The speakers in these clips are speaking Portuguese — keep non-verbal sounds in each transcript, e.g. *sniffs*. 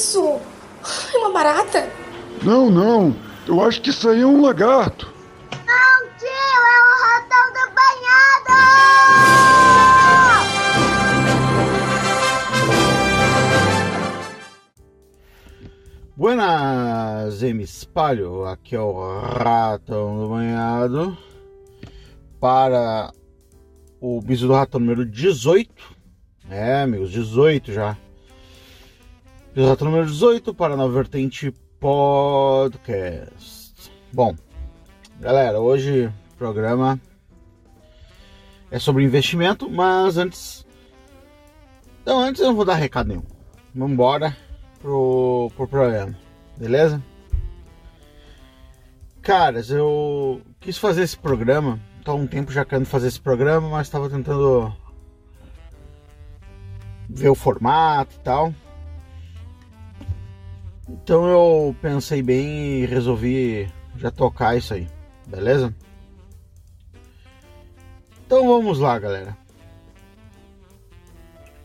isso? É uma barata? Não, não. Eu acho que isso aí é um lagarto. Não, tio, é o ratão do banhado! Buenas, M Espalho. Aqui é o ratão do banhado. Para o biso do ratão número 18. É, amigos, 18 já. Ratão número 18 para a Nova Vertente Podcast. Bom, galera, hoje o programa é sobre investimento, mas antes. Então, antes eu não vou dar recado nenhum. Vamos embora pro, pro programa, beleza? Caras, eu quis fazer esse programa tô há um tempo já querendo fazer esse programa, mas estava tentando ver o formato e tal. Então eu pensei bem e resolvi já tocar isso aí, beleza? Então vamos lá, galera.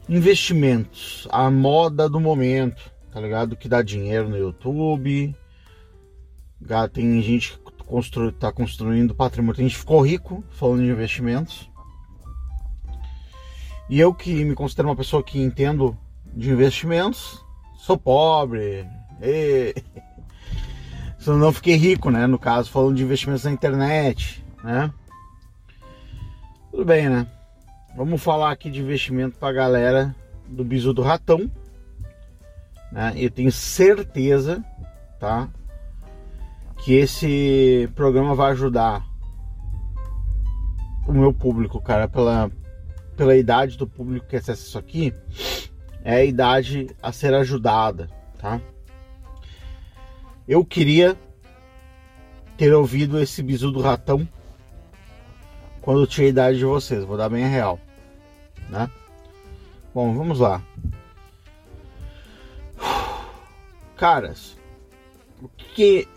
Investimentos, a moda do momento, tá ligado? Que dá dinheiro no YouTube. Tem gente constru, tá construindo patrimônio. A gente ficou rico falando de investimentos. E eu que me considero uma pessoa que entendo de investimentos, sou pobre. Só não fiquei rico, né? No caso, falando de investimentos na internet, né? Tudo bem, né? Vamos falar aqui de investimento para a galera do bisu do ratão. Né? Eu tenho certeza, tá? que esse programa vai ajudar o meu público, cara, pela, pela idade do público que acessa isso aqui, é a idade a ser ajudada, tá? Eu queria ter ouvido esse bisu do ratão quando eu tinha a idade de vocês, vou dar bem a real, né? Bom, vamos lá. Caras, o que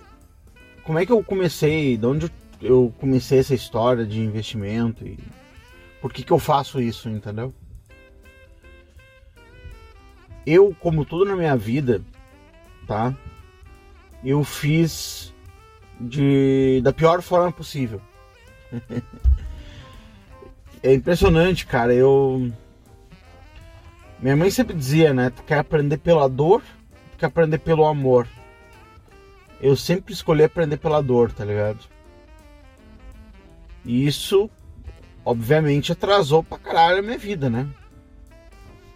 como é que eu comecei, de onde eu comecei essa história de investimento e por que, que eu faço isso, entendeu? Eu, como tudo na minha vida, tá? Eu fiz de da pior forma possível. *laughs* é impressionante, cara. Eu minha mãe sempre dizia, né? Tu quer aprender pela dor, tu quer aprender pelo amor eu sempre escolhi aprender pela dor, tá ligado? E isso, obviamente, atrasou pra caralho a minha vida, né?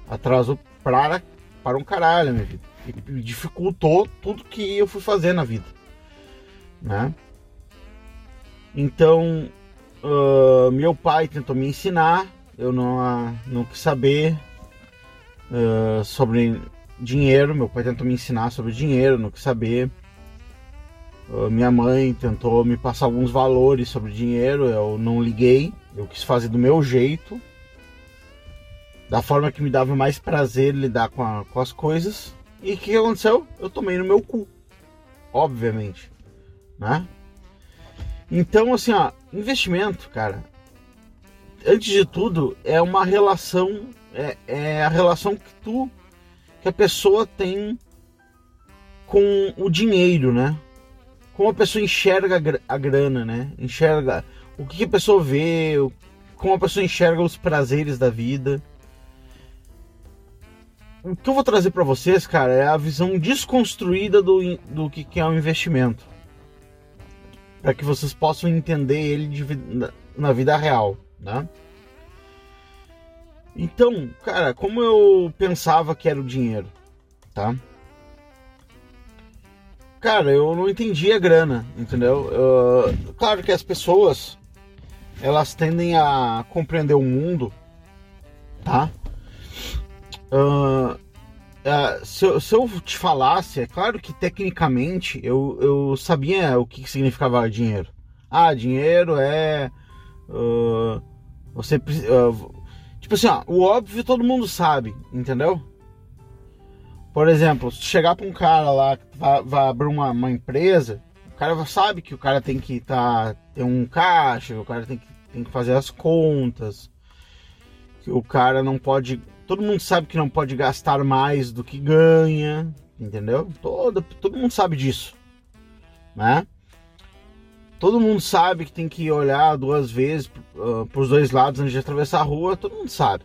Atrasou para, para um caralho minha vida. E dificultou tudo que eu fui fazer na vida, né? Então, uh, meu pai tentou me ensinar, eu não, uh, não quis saber uh, sobre dinheiro. Meu pai tentou me ensinar sobre dinheiro, não quis saber. Ah, minha mãe tentou me passar alguns valores sobre dinheiro, eu não liguei, eu quis fazer do meu jeito, da forma que me dava mais prazer lidar com, a, com as coisas. E o que aconteceu? Eu tomei no meu cu, obviamente, né? Então, assim, ó, investimento, cara, antes de tudo, é uma relação, é, é a relação que tu, que a pessoa tem com o dinheiro, né? como a pessoa enxerga a grana, né? Enxerga o que a pessoa vê, como a pessoa enxerga os prazeres da vida. O que eu vou trazer para vocês, cara, é a visão desconstruída do, do que, que é um investimento. Para que vocês possam entender ele de, na, na vida real, né? Então, cara, como eu pensava que era o dinheiro, tá? cara, eu não entendi a grana, entendeu? Uh, claro que as pessoas elas tendem a compreender o mundo, tá? Uh, uh, se, eu, se, eu te falasse, é claro que tecnicamente eu, eu sabia o que significava dinheiro. Ah, dinheiro é. você. tipo assim, ó, o óbvio todo mundo sabe, entendeu? Por exemplo, se chegar para um cara lá que vai, vai abrir uma, uma, empresa, o cara sabe que o cara tem que tá, ter um caixa, o cara tem que, tem que fazer as contas, que o cara não pode. Todo mundo sabe que não pode gastar mais do que ganha, entendeu? Todo, todo mundo sabe disso, né? Todo mundo sabe que tem que olhar duas vezes uh, para os dois lados antes de atravessar a rua, todo mundo sabe.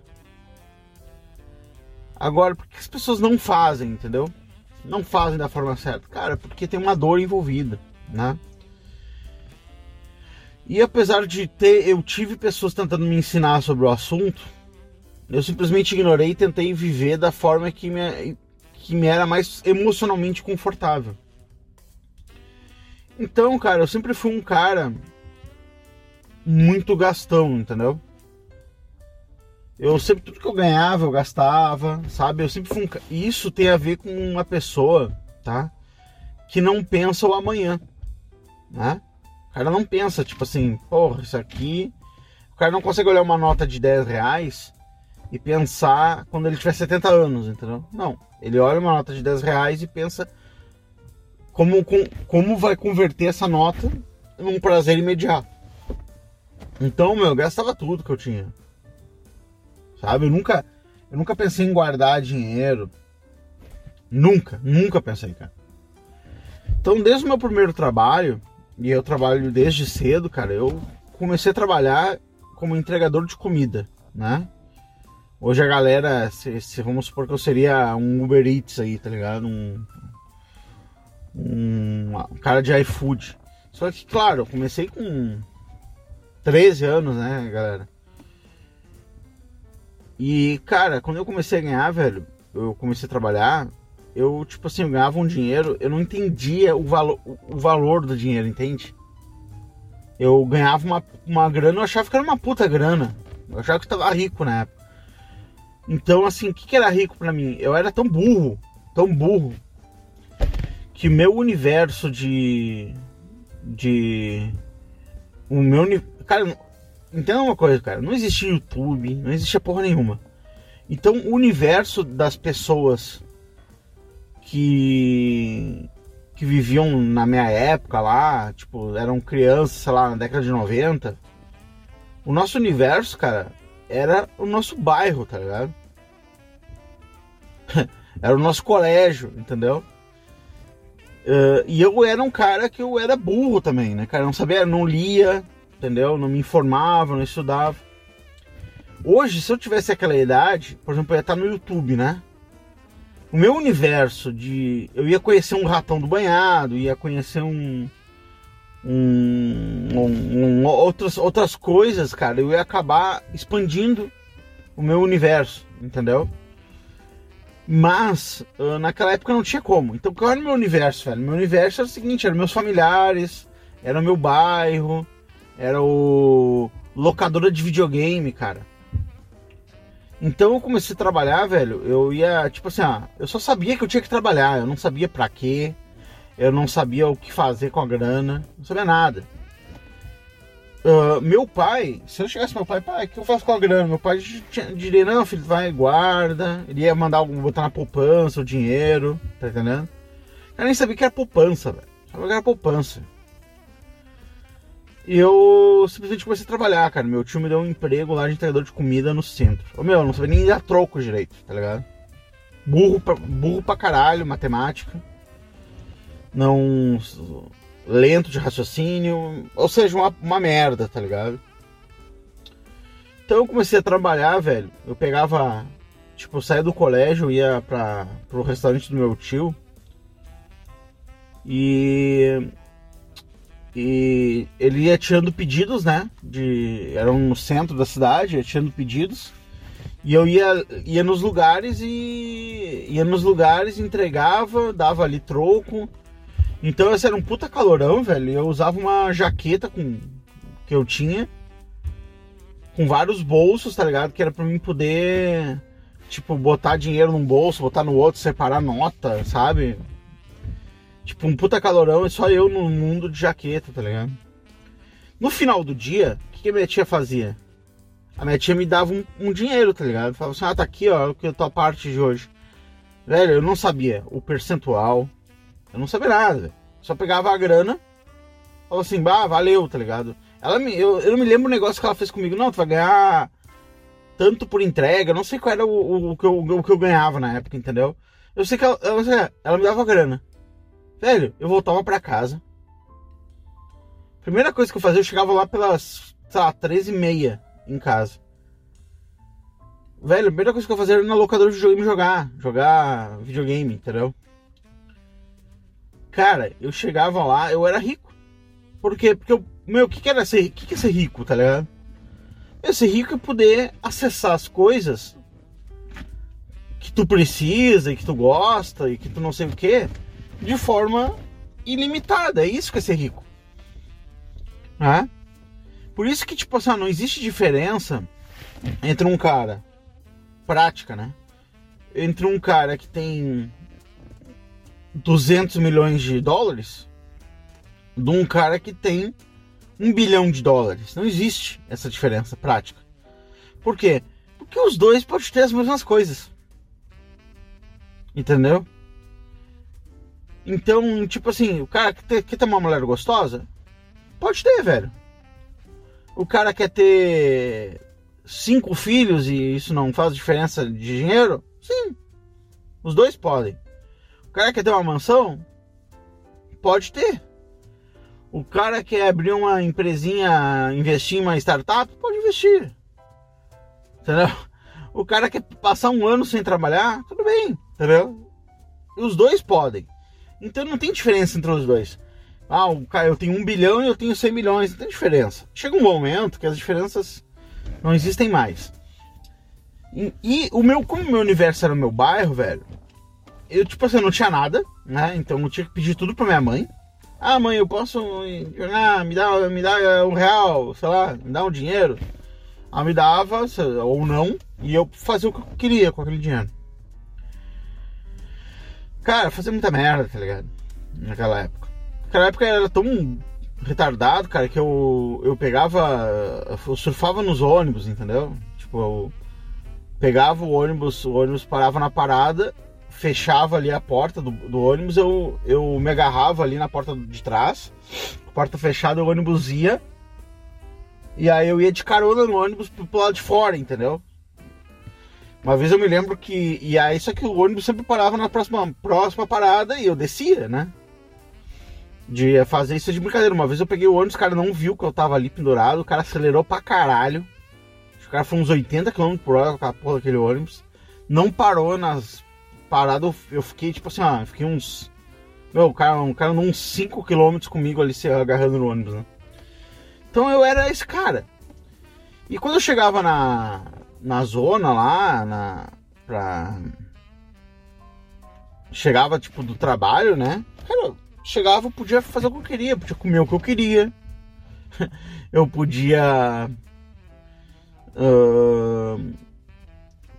Agora, por que as pessoas não fazem, entendeu? Não fazem da forma certa? Cara, porque tem uma dor envolvida, né? E apesar de ter, eu tive pessoas tentando me ensinar sobre o assunto, eu simplesmente ignorei e tentei viver da forma que me, que me era mais emocionalmente confortável. Então, cara, eu sempre fui um cara muito gastão, entendeu? Eu sempre, tudo que eu ganhava, eu gastava, sabe? Eu sempre fui um. Isso tem a ver com uma pessoa, tá? Que não pensa o amanhã, né? O cara não pensa, tipo assim, porra, isso aqui. O cara não consegue olhar uma nota de 10 reais e pensar quando ele tiver 70 anos, entendeu? Não. Ele olha uma nota de 10 reais e pensa como, como vai converter essa nota num prazer imediato. Então, meu, eu gastava tudo que eu tinha. Sabe? Eu nunca, eu nunca pensei em guardar dinheiro. Nunca, nunca pensei, cara. Então, desde o meu primeiro trabalho, e eu trabalho desde cedo, cara, eu comecei a trabalhar como entregador de comida, né? Hoje a galera, se, se, vamos supor que eu seria um Uber Eats aí, tá ligado? Um, um, um cara de iFood. Só que, claro, eu comecei com 13 anos, né, galera? E, cara, quando eu comecei a ganhar, velho, eu comecei a trabalhar, eu, tipo assim, eu ganhava um dinheiro, eu não entendia o valor, o valor do dinheiro, entende? Eu ganhava uma, uma grana, eu achava que era uma puta grana. Eu achava que eu tava rico na época. Então, assim, o que, que era rico para mim? Eu era tão burro, tão burro, que meu universo de. de. O meu. Cara, entenda uma coisa, cara. Não existia YouTube, não existia porra nenhuma. Então, o universo das pessoas que. que viviam na minha época lá, tipo, eram crianças, sei lá, na década de 90. O nosso universo, cara, era o nosso bairro, tá ligado? *laughs* era o nosso colégio, entendeu? Uh, e eu era um cara que eu era burro também, né, cara? Eu não sabia, não lia, entendeu? Não me informava, não estudava. Hoje, se eu tivesse aquela idade, por exemplo, eu ia estar no YouTube, né? O meu universo de. Eu ia conhecer um ratão do banhado, ia conhecer um. Um, um, um, outras, outras coisas, cara, eu ia acabar expandindo o meu universo, entendeu? Mas uh, naquela época não tinha como. Então qual era o meu universo, velho? Meu universo era o seguinte, eram meus familiares, era o meu bairro, era o locadora de videogame, cara. Então eu comecei a trabalhar, velho. Eu ia, tipo assim, ah, eu só sabia que eu tinha que trabalhar, eu não sabia para quê, eu não sabia o que fazer com a grana, não sabia nada. Uh, meu pai, se eu chegasse meu pai, pai, o que eu faço com a grana? Meu pai diria, não, filho, vai, guarda. Ele ia mandar algum, botar na poupança o dinheiro, tá entendendo? Eu nem sabia que era poupança, velho. Sabia que era poupança. E eu simplesmente comecei a trabalhar, cara. Meu tio me deu um emprego lá de entregador de comida no centro. Ô meu, eu não sabia nem dar troco direito, tá ligado? Burro pra, burro pra caralho, matemática. Não lento de raciocínio, ou seja, uma, uma merda, tá ligado? Então eu comecei a trabalhar, velho. Eu pegava, tipo, saía do colégio, ia para pro restaurante do meu tio. E e ele ia tirando pedidos, né? De era no centro da cidade, ia tirando pedidos. E eu ia, ia nos lugares e ia nos lugares, entregava, dava ali troco. Então esse era um puta calorão, velho. Eu usava uma jaqueta com que eu tinha com vários bolsos, tá ligado? Que era para mim poder tipo botar dinheiro num bolso, botar no outro, separar nota, sabe? Tipo um puta calorão e só eu no mundo de jaqueta, tá ligado? No final do dia, o que, que a minha tia fazia? A minha tia me dava um, um dinheiro, tá ligado? Falava assim, ah, tá aqui, ó, que a tua parte de hoje. Velho, eu não sabia o percentual, eu não sabia nada, Só pegava a grana, falava assim, bah, valeu, tá ligado? Ela me, eu, eu não me lembro o negócio que ela fez comigo, não, tu vai ganhar tanto por entrega, não sei qual era o, o, o, que, eu, o que eu ganhava na época, entendeu? Eu sei que ela, ela, ela me dava grana. Velho, eu voltava pra casa. Primeira coisa que eu fazia, eu chegava lá pelas, sei lá, 13 e meia em casa. Velho, a primeira coisa que eu fazia era na locadora de videogame jogar. Jogar videogame, entendeu? Cara, eu chegava lá, eu era rico. Por quê? Porque eu, meu, o que, que era ser, que, que é ser rico, tá ligado? Eu ser rico é poder acessar as coisas que tu precisa e que tu gosta e que tu não sei o que de forma ilimitada. É isso que é ser rico. Né? Por isso que, tipo assim, não existe diferença entre um cara prática, né? Entre um cara que tem 200 milhões de dólares de um cara que tem um bilhão de dólares. Não existe essa diferença prática. Por quê? Porque os dois podem ter as mesmas coisas. Entendeu? Então, tipo assim, o cara quer ter uma mulher gostosa? Pode ter, velho. O cara quer ter cinco filhos e isso não faz diferença de dinheiro? Sim. Os dois podem. Cara quer ter uma mansão? Pode ter. O cara quer abrir uma empresinha, investir em uma startup? Pode investir. Entendeu? O cara quer passar um ano sem trabalhar? Tudo bem. Entendeu? Os dois podem. Então não tem diferença entre os dois. Ah, o cara, eu tenho um bilhão e eu tenho 100 milhões. Não tem diferença. Chega um momento que as diferenças não existem mais. E, e, o meu, como o meu universo era o meu bairro, velho, eu tipo assim, não tinha nada, né? Então eu tinha que pedir tudo pra minha mãe. Ah, mãe, eu posso ah, me dá, me dá um real, sei lá, me dá um dinheiro. Ela me dava, ou não, e eu fazia o que eu queria com aquele dinheiro. Cara, fazia muita merda, tá ligado? Naquela época. Naquela época era tão retardado, cara, que eu, eu pegava. Eu surfava nos ônibus, entendeu? Tipo, eu pegava o ônibus, o ônibus parava na parada, fechava ali a porta do, do ônibus, eu, eu me agarrava ali na porta de trás, porta fechada, o ônibus ia. E aí eu ia de carona no ônibus pro, pro lado de fora, entendeu? Uma vez eu me lembro que. E aí, só que o ônibus sempre parava na próxima, próxima parada e eu descia, né? de fazer isso de brincadeira. Uma vez eu peguei o ônibus, o cara não viu que eu tava ali pendurado, o cara acelerou pra caralho. O cara foi uns 80 km por hora com a porra daquele ônibus. Não parou nas paradas, eu fiquei tipo assim, ó, fiquei uns. Meu, o cara, um cara uns 5 km comigo ali se agarrando no ônibus, né? Então eu era esse cara. E quando eu chegava na, na zona lá, na. pra. Chegava tipo do trabalho, né? Cara, chegava, eu podia fazer o que eu queria, podia comer o que eu queria, *laughs* eu podia uh,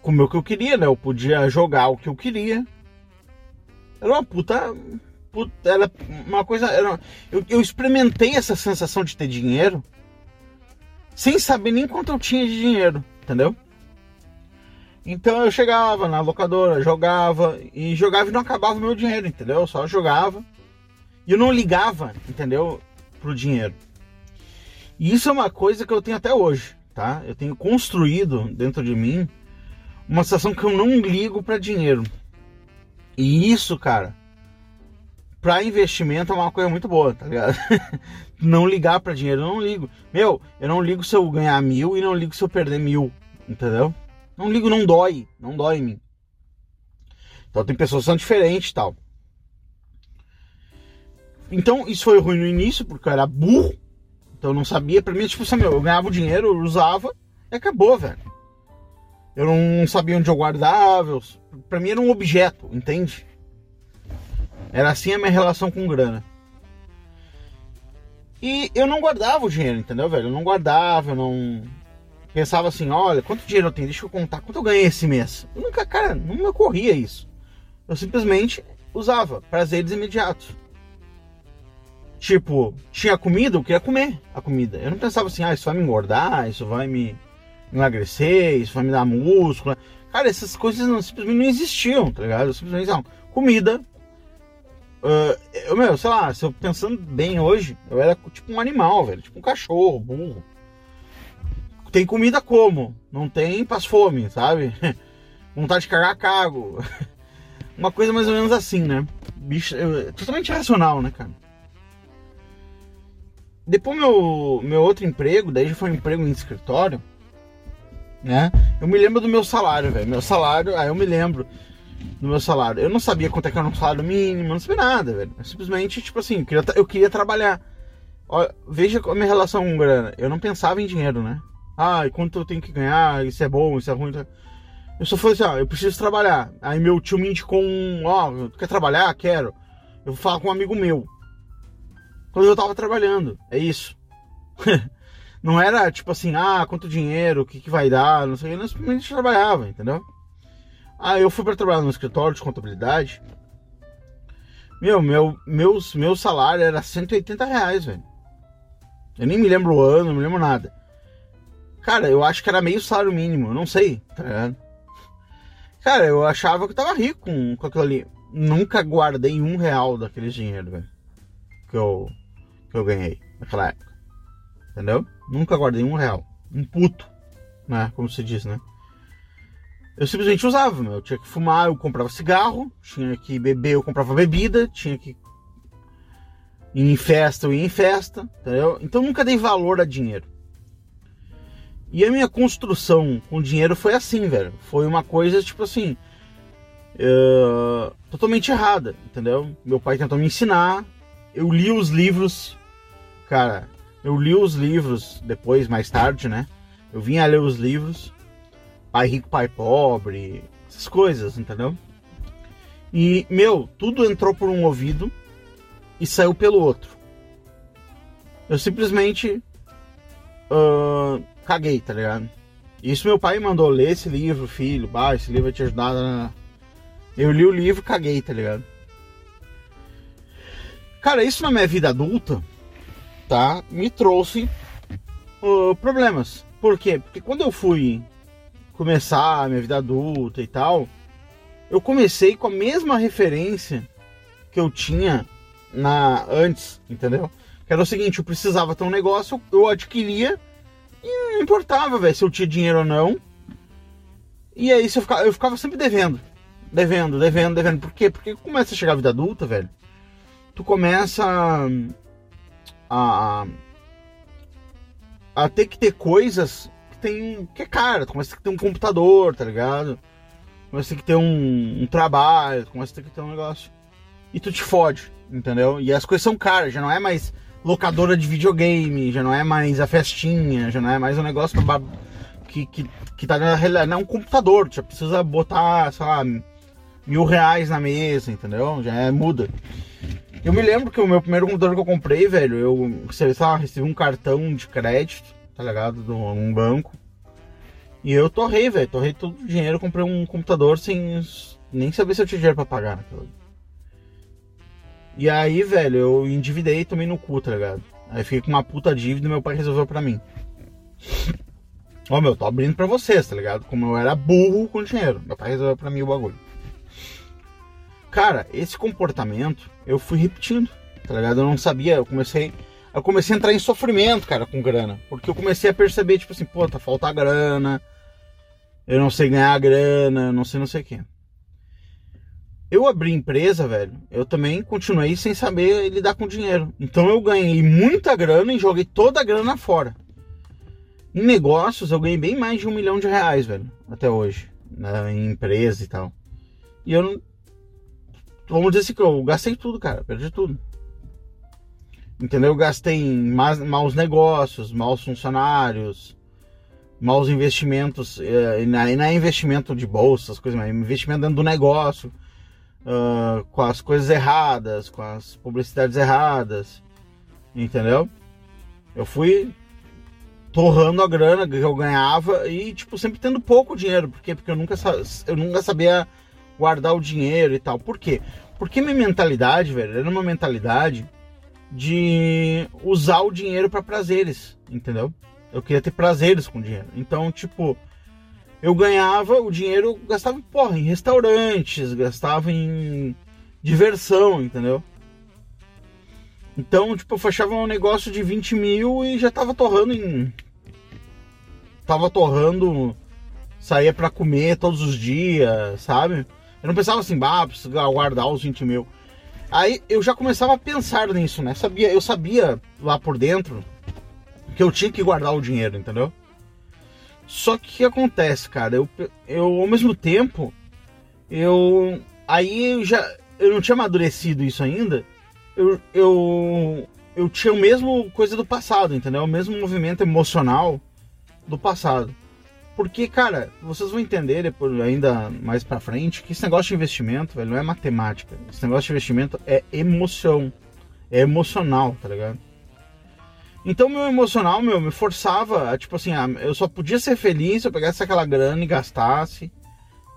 comer o que eu queria, né? Eu podia jogar o que eu queria. Era uma puta. puta era uma coisa. Era, eu, eu experimentei essa sensação de ter dinheiro sem saber nem quanto eu tinha de dinheiro, entendeu? Então eu chegava na locadora, jogava e jogava e não acabava o meu dinheiro, entendeu? Eu só jogava e eu não ligava, entendeu? Pro dinheiro. E isso é uma coisa que eu tenho até hoje, tá? Eu tenho construído dentro de mim uma situação que eu não ligo para dinheiro. E isso, cara, para investimento é uma coisa muito boa, tá ligado? *laughs* não ligar para dinheiro, eu não ligo. Meu, eu não ligo se eu ganhar mil e não ligo se eu perder mil, entendeu? Não ligo, não dói, não dói em mim. Então tem pessoas que são diferentes tal. Então, isso foi ruim no início, porque eu era burro. Então eu não sabia. Pra mim, tipo assim, meu, eu ganhava o dinheiro, eu usava e acabou, velho. Eu não sabia onde eu guardava. Pra mim era um objeto, entende? Era assim a minha relação com grana. E eu não guardava o dinheiro, entendeu, velho? Eu não guardava, eu não. Pensava assim, olha, quanto dinheiro eu tenho? Deixa eu contar, quanto eu ganhei esse mês? Eu nunca, cara, não me ocorria isso. Eu simplesmente usava prazeres imediatos. Tipo, tinha comida, eu queria comer a comida. Eu não pensava assim, ah, isso vai me engordar, isso vai me emagrecer, isso vai me dar músculo. Cara, essas coisas não, simplesmente não existiam, tá ligado? Simplesmente, não, comida. Uh, eu, meu, sei lá, se eu pensando bem hoje, eu era tipo um animal, velho, tipo um cachorro, burro. Tem comida como? Não tem, passo fome, sabe? *laughs* Vontade de cagar, cago. *laughs* Uma coisa mais ou menos assim, né? Bicho, eu- totalmente irracional, né, cara? Depois meu, meu outro emprego, daí já foi um emprego em escritório, né? Eu me lembro do meu salário, velho. Meu salário, aí eu me lembro do meu salário. Eu não sabia quanto é que era um salário mínimo, não sabia nada, velho. Simplesmente, tipo assim, eu queria, eu queria trabalhar. Ó, veja a minha relação com grana. Eu não pensava em dinheiro, né? Ah, quanto eu tenho que ganhar? Isso é bom, isso é ruim. Eu só falei assim, ó, eu preciso trabalhar. Aí meu tio me indicou um, ó, quer trabalhar? Quero. Eu vou falar com um amigo meu. Quando eu tava trabalhando, é isso. *laughs* não era tipo assim, ah, quanto dinheiro, o que, que vai dar, não sei eu simplesmente trabalhava, entendeu? Aí eu fui para trabalhar no escritório de contabilidade. Meu, meu, meus, meu salário era 180 reais, velho. Eu nem me lembro o ano, não me lembro nada. Cara, eu acho que era meio salário mínimo, eu não sei, tá ligado? Cara, eu achava que eu tava rico com, com aquilo ali. Nunca guardei um real daquele dinheiro, velho. Que eu, que eu ganhei naquela época. Entendeu? Nunca guardei um real. Um puto, né? Como se diz, né? Eu simplesmente usava, meu. Eu tinha que fumar, eu comprava cigarro. Tinha que beber, eu comprava bebida. Tinha que ir em festa, eu ia em festa. Entendeu? Então nunca dei valor a dinheiro. E a minha construção com dinheiro foi assim, velho. Foi uma coisa, tipo assim. eh, totalmente errada, entendeu? Meu pai tentou me ensinar. Eu li os livros. Cara, eu li os livros depois, mais tarde, né? Eu vinha ler os livros. Pai rico, pai pobre. Essas coisas, entendeu? E, meu, tudo entrou por um ouvido e saiu pelo outro. Eu simplesmente ah, caguei, tá ligado? Isso meu pai mandou ler esse livro, filho. Bah, esse livro vai te ajudar. né? Eu li o livro caguei, tá ligado? Cara, isso na minha vida adulta, tá? Me trouxe ah, problemas. Por quê? Porque quando eu fui começar a minha vida adulta e tal, eu comecei com a mesma referência que eu tinha na antes, entendeu? Que era o seguinte, eu precisava ter um negócio, eu adquiria e não importava, velho, se eu tinha dinheiro ou não. E aí eu ficava, eu ficava sempre devendo. Devendo, devendo, devendo. Por quê? Porque começa a chegar a vida adulta, velho. Tu começa a, a, ter que ter coisas que tem. que é cara. Tu começa a ter que ter um computador, tá ligado? Começa a ter que ter um, um trabalho, começa a ter que ter um negócio. E tu te fode, entendeu? E as coisas são caras, já não é mais locadora de videogame, já não é mais a festinha, já não é mais um negócio que, que, que tá na realidade. Não é um computador, já precisa botar, sei lá, mil reais na mesa, entendeu? Já é, muda. Eu me lembro que o meu primeiro computador que eu comprei, velho, eu sei lá, recebi um cartão de crédito, tá ligado? De um banco. E eu torrei, velho, torrei todo o dinheiro, comprei um computador sem nem saber se eu tinha dinheiro pra pagar. E aí, velho, eu endividei tomei no cu, tá ligado? Aí fiquei com uma puta dívida e meu pai resolveu pra mim. Ó, meu, tô abrindo pra vocês, tá ligado? Como eu era burro com dinheiro. Meu pai resolveu pra mim o bagulho. Cara, esse comportamento eu fui repetindo, tá ligado? Eu não sabia, eu comecei. Eu comecei a entrar em sofrimento, cara, com grana. Porque eu comecei a perceber, tipo assim, pô, tá falta grana. Eu não sei ganhar grana, não sei não sei o quê. Eu abri empresa, velho. Eu também continuei sem saber lidar com dinheiro. Então eu ganhei muita grana e joguei toda a grana fora. Em negócios, eu ganhei bem mais de um milhão de reais, velho, até hoje, né, em empresa e tal. E eu não. Vamos dizer assim que eu gastei tudo, cara, perdi tudo. Entendeu? Eu gastei em maus negócios, maus funcionários, maus investimentos, eh, e não é investimento de bolsa, as coisas, mas investimento dentro do negócio, ah, com as coisas erradas, com as publicidades erradas, entendeu? Eu fui torrando a grana que eu ganhava e, tipo, sempre tendo pouco dinheiro. Por quê? Porque eu nunca, eu nunca sabia guardar o dinheiro e tal. Por quê? Porque minha mentalidade, velho, era uma mentalidade de usar o dinheiro para prazeres, entendeu? Eu queria ter prazeres com o dinheiro. Então, tipo, eu ganhava o dinheiro, gastava, porra, em restaurantes, gastava em diversão, entendeu? Então, tipo, eu fechava um negócio de 20 mil e já tava torrando em. Tava torrando. Saía pra comer todos os dias, sabe? Eu não pensava assim, bah, preciso guardar os 20 mil. Aí eu já começava a pensar nisso, né? Sabia, eu sabia lá por dentro que eu tinha que guardar o dinheiro, entendeu? Só que o que acontece, cara? Eu, eu ao mesmo tempo, eu. Aí eu já. Eu não tinha amadurecido isso ainda. Eu, eu, eu tinha o mesmo coisa do passado, entendeu? O mesmo movimento emocional do passado. Porque, cara, vocês vão entender depois, ainda mais pra frente que esse negócio de investimento, velho, não é matemática. Esse negócio de investimento é emoção. É emocional, tá ligado? Então, meu emocional, meu, me forçava, tipo assim, eu só podia ser feliz se eu pegasse aquela grana e gastasse,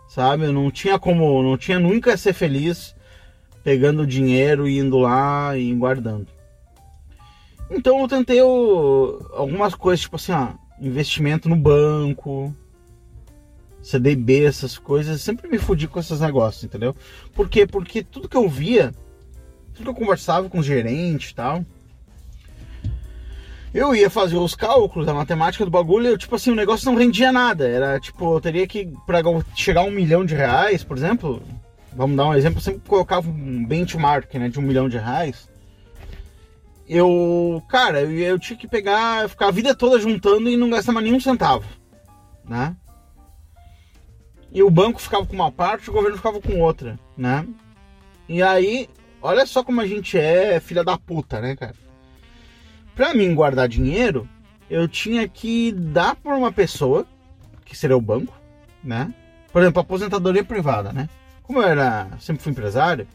sabe? Eu não tinha como, não tinha nunca ser feliz pegando dinheiro e indo lá e guardando. Então, eu tentei algumas coisas, tipo assim, ó, investimento no banco, CDB, essas coisas, sempre me fudi com esses negócios, entendeu? Por quê? Porque tudo que eu via, tudo que eu conversava com o gerente e tal, eu ia fazer os cálculos da matemática do bagulho e, tipo assim, o negócio não rendia nada. Era tipo, eu teria que, pra chegar a um milhão de reais, por exemplo, vamos dar um exemplo, eu sempre colocava um benchmark né, de um milhão de reais eu, cara, eu, eu tinha que pegar, ficar a vida toda juntando e não gastar mais nenhum centavo, né? E o banco ficava com uma parte, o governo ficava com outra, né? E aí, olha só como a gente é filha da puta, né, cara? Pra mim guardar dinheiro, eu tinha que dar por uma pessoa, que seria o banco, né? Por exemplo, aposentadoria privada, né? Como eu era, sempre fui empresário,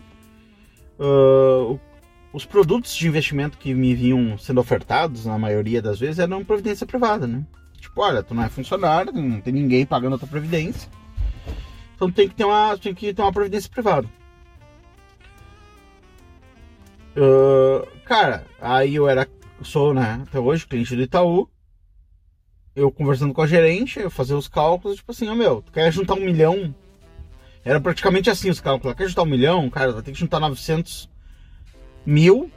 uh, os produtos de investimento que me vinham sendo ofertados, na maioria das vezes, eram previdência privada, né? Tipo, olha, tu não é funcionário, não tem ninguém pagando a tua previdência. Então tem que ter uma, tem que ter uma previdência privada. Uh, cara, aí eu era, sou, né, até hoje, cliente do Itaú. Eu conversando com a gerente, eu fazia os cálculos, tipo assim, ó oh, meu, tu quer juntar um milhão? Era praticamente assim os cálculos. Quer juntar um milhão? Cara, vai ter que juntar 900 mil,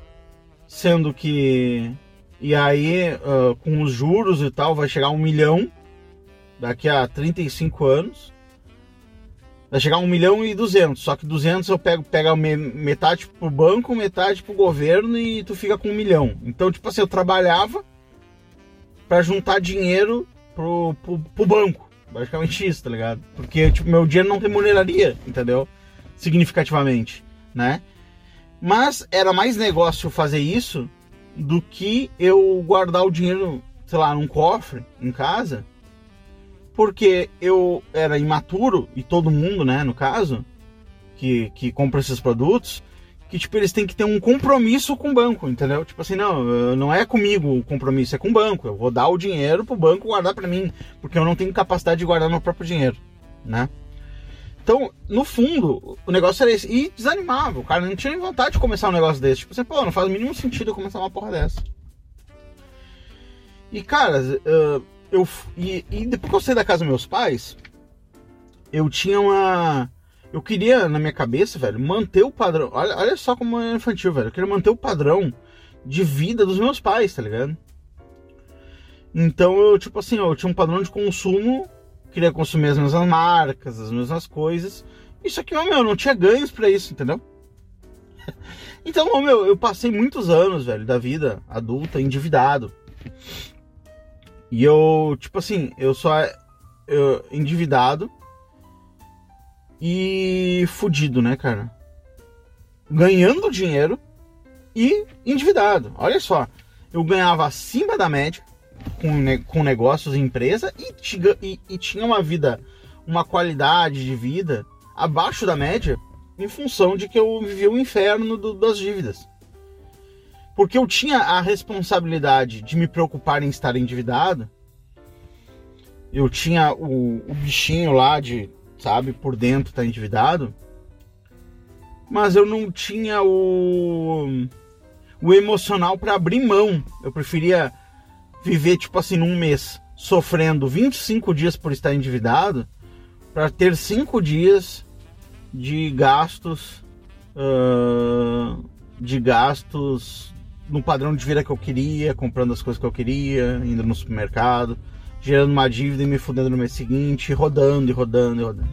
sendo que. E aí, uh, com os juros e tal, vai chegar a um milhão daqui a 35 anos. Vai chegar a 1 milhão e 200. Só que 200 eu pego, pego metade pro banco, metade pro governo e tu fica com um milhão. Então, tipo assim, eu trabalhava para juntar dinheiro pro, pro, pro, banco. Basicamente isso, tá ligado? Porque, tipo, meu dinheiro não remuneraria, entendeu? Significativamente, né? Mas era mais negócio fazer isso do que eu guardar o dinheiro, sei lá, num cofre em casa, porque eu era imaturo e todo mundo, né, no caso, que, que compra esses produtos, que tipo eles têm que ter um compromisso com o banco, entendeu? Tipo assim, não, não é comigo o compromisso, é com o banco. Eu vou dar o dinheiro pro banco guardar para mim, porque eu não tenho capacidade de guardar meu próprio dinheiro, né? Então, no fundo, o negócio era esse. E desanimava. O cara não tinha nem vontade de começar um negócio desse. Tipo assim, pô, não faz o mínimo sentido eu começar uma porra dessa. E, cara, eu. E, e depois que eu saí da casa dos meus pais, eu tinha uma. Eu queria, na minha cabeça, velho, manter o padrão. Olha, olha só como é infantil, velho. Eu queria manter o padrão de vida dos meus pais, tá ligado? Então eu, tipo assim, eu tinha um padrão de consumo queria consumir as mesmas marcas, as mesmas coisas. Isso aqui, meu, não tinha ganhos para isso, entendeu? *laughs* Então, meu, eu passei muitos anos, velho, da vida adulta endividado. E eu, tipo assim, eu só eu, endividado e fudido, né, cara? Ganhando dinheiro e endividado. Olha só, eu ganhava acima da média com, com negócios e empresa e, e, e tinha uma vida, uma qualidade de vida abaixo da média em função de que eu vivia o inferno do, das dívidas. Porque eu tinha a responsabilidade de me preocupar em estar endividado. Eu tinha o, o bichinho lá de, sabe, por dentro tá endividado. Mas eu não tinha o, o emocional para abrir mão. Eu preferia viver, tipo assim, num mês sofrendo 25 dias por estar endividado, para ter 5 dias de gastos. Uh, de gastos no padrão de vida que eu queria, comprando as coisas que eu queria, indo no supermercado, gerando uma dívida e me fudendo no mês seguinte, rodando e rodando e rodando.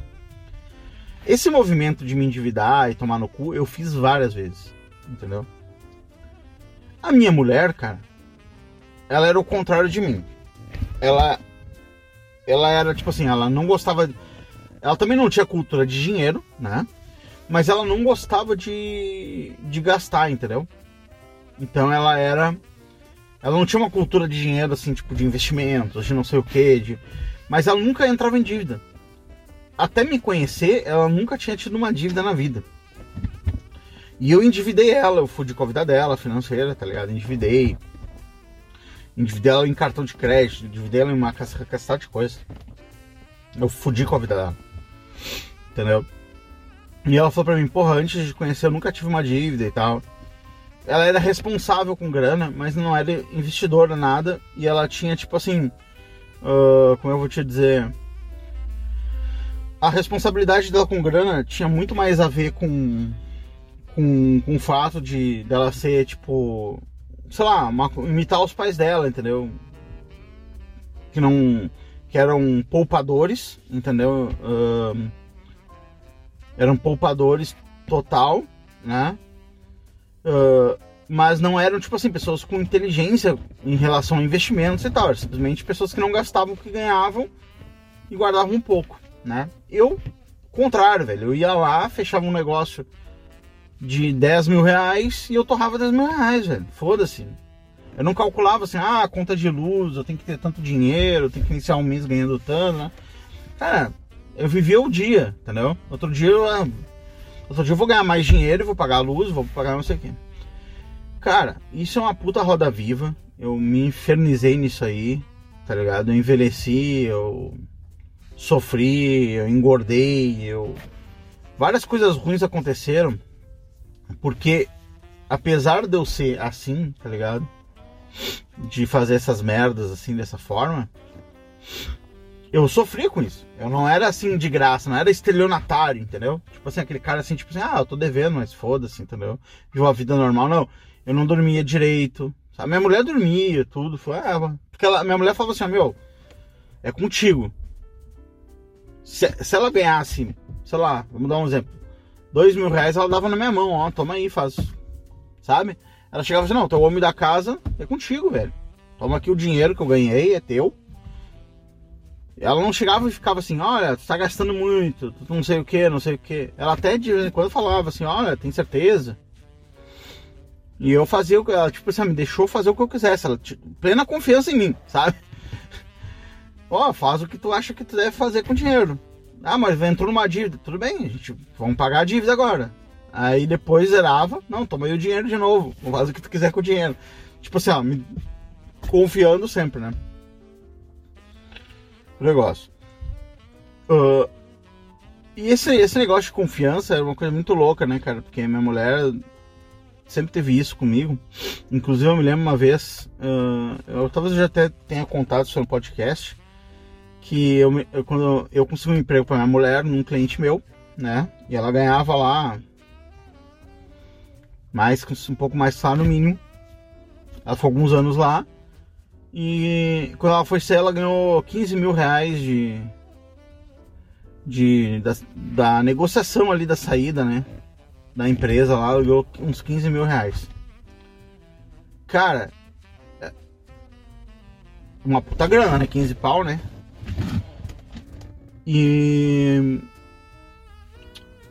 Esse movimento de me endividar e tomar no cu, eu fiz várias vezes, entendeu? A minha mulher, cara, ela era o contrário de mim. Ela ela era tipo assim, ela não gostava ela também não tinha cultura de dinheiro, né? Mas ela não gostava de, de gastar, entendeu? Então ela era ela não tinha uma cultura de dinheiro assim, tipo de investimentos, de não sei o que, de... mas ela nunca entrava em dívida até me conhecer, ela nunca tinha tido uma dívida na vida. E eu endividei ela, eu fui com a vida dela, financeira, tá ligado? Endividei. Endividei ela em cartão de crédito, ela em uma cacetada de coisa. Eu fudi com a vida dela. Entendeu? E ela falou pra mim, porra, antes de conhecer eu nunca tive uma dívida e tal. Ela era responsável com grana, mas não era investidora nada. E ela tinha, tipo assim, uh, como eu vou te dizer, a responsabilidade dela com grana tinha muito mais a ver com, com, com o fato de dela ser, tipo, sei lá, uma, imitar os pais dela, entendeu? Que não. que eram poupadores, entendeu? Uh, eram poupadores total, né? Uh, mas não eram, tipo assim, pessoas com inteligência em relação a investimentos e tal. Eram simplesmente pessoas que não gastavam o que ganhavam e guardavam um pouco né? Eu, contrário, velho. Eu ia lá, fechava um negócio de 10 mil reais e eu torrava 10 mil reais, velho. Foda-se. Eu não calculava assim, ah, conta de luz, eu tenho que ter tanto dinheiro, eu tenho que iniciar um mês ganhando tanto, né? Cara, eu vivia o dia, entendeu? Outro dia eu, ah, outro dia eu vou ganhar mais dinheiro, vou pagar a luz, vou pagar não sei o quê. Cara, isso é uma puta roda viva. Eu me infernizei nisso aí, tá ligado? Eu envelheci, eu sofri, eu engordei, eu várias coisas ruins aconteceram porque apesar de eu ser assim, tá ligado? De fazer essas merdas assim dessa forma, eu sofri com isso. Eu não era assim de graça, não era estelionatário, entendeu? Tipo assim, aquele cara assim, tipo assim, ah, eu tô devendo, mas foda-se, entendeu? De uma vida normal, não. Eu não dormia direito. Sabe? Minha mulher dormia, tudo. Foi, ah, porque ela, minha mulher falava assim, meu, é contigo. Se, se ela ganhasse, sei lá, vamos dar um exemplo, dois mil reais, ela dava na minha mão, ó, toma aí, faz. Sabe? Ela chegava assim, não, teu homem da casa é contigo, velho. Toma aqui o dinheiro que eu ganhei, é teu. Ela não chegava e ficava assim, olha, tu tá gastando muito, tu não sei o que, não sei o que. Ela até de vez em quando falava assim, olha, tem certeza? E eu fazia o que ela, tipo assim, me deixou fazer o que eu quisesse. Ela, tipo, plena confiança em mim, sabe? *laughs* Ó, oh, faz o que tu acha que tu deve fazer com dinheiro. Ah, mas entrou numa dívida. Tudo bem, a gente vamos pagar a dívida agora. Aí depois zerava. Não, toma aí o dinheiro de novo. Faz o que tu quiser com o dinheiro. Tipo assim, ó, me... confiando sempre, né? O negócio. Uh, e esse, esse negócio de confiança é uma coisa muito louca, né, cara? Porque minha mulher sempre teve isso comigo. Inclusive, eu me lembro uma vez, uh, eu, talvez eu já até tenha contado isso no podcast, que eu, eu quando eu consegui um emprego para minha mulher num cliente meu, né? E ela ganhava lá mais um pouco mais salário mínimo. Ela foi alguns anos lá. E quando ela foi ser, ela ganhou 15 mil reais de, de da, da negociação ali da saída, né? Da empresa lá, ela ganhou uns 15 mil reais. Cara, é uma puta grana, né? 15 pau, né? E.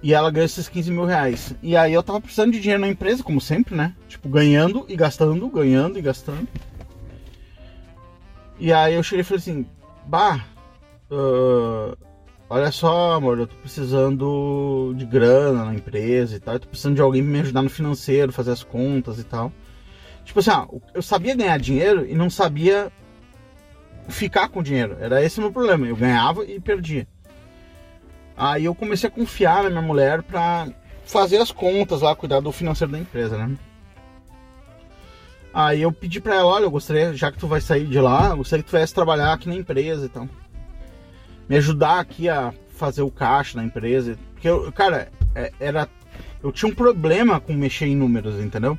E ela ganhou esses 15 mil reais. E aí eu tava precisando de dinheiro na empresa, como sempre, né? Tipo, ganhando e gastando, ganhando e gastando. E aí eu cheguei e falei assim, bah, uh, olha só, amor, eu tô precisando de grana na empresa e tal. Eu tô precisando de alguém pra me ajudar no financeiro, fazer as contas e tal. Tipo assim, ah, eu sabia ganhar dinheiro e não sabia ficar com dinheiro. Era esse o meu problema. Eu ganhava e perdia. Aí eu comecei a confiar na minha mulher pra fazer as contas lá, cuidar do financeiro da empresa, né? Aí eu pedi pra ela, olha, eu gostaria, já que tu vai sair de lá, eu gostaria que tu viesse trabalhar aqui na empresa e tal. Me ajudar aqui a fazer o caixa na empresa. Porque eu, cara, é, era. Eu tinha um problema com mexer em números, entendeu?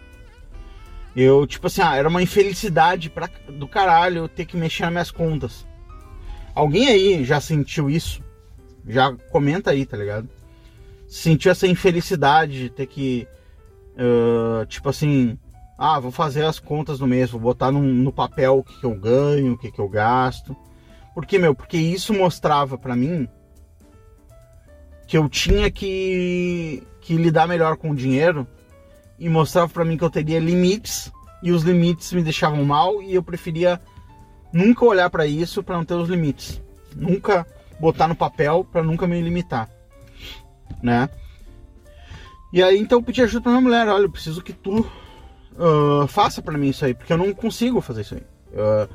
Eu, tipo assim, ah, era uma infelicidade pra, do caralho ter que mexer nas minhas contas. Alguém aí já sentiu isso? Já comenta aí, tá ligado? sentiu essa infelicidade de ter que, uh, tipo assim, ah, vou fazer as contas no mês, vou botar no, no papel o que, que eu ganho, o que, que eu gasto. Por quê, meu? Porque isso mostrava para mim que eu tinha que, que lidar melhor com o dinheiro e mostrava para mim que eu teria limites e os limites me deixavam mal e eu preferia nunca olhar para isso para não ter os limites. Nunca botar no papel para nunca me limitar, né? E aí então eu pedi ajuda pra minha mulher, olha, eu preciso que tu uh, faça para mim isso aí, porque eu não consigo fazer isso aí. Uh,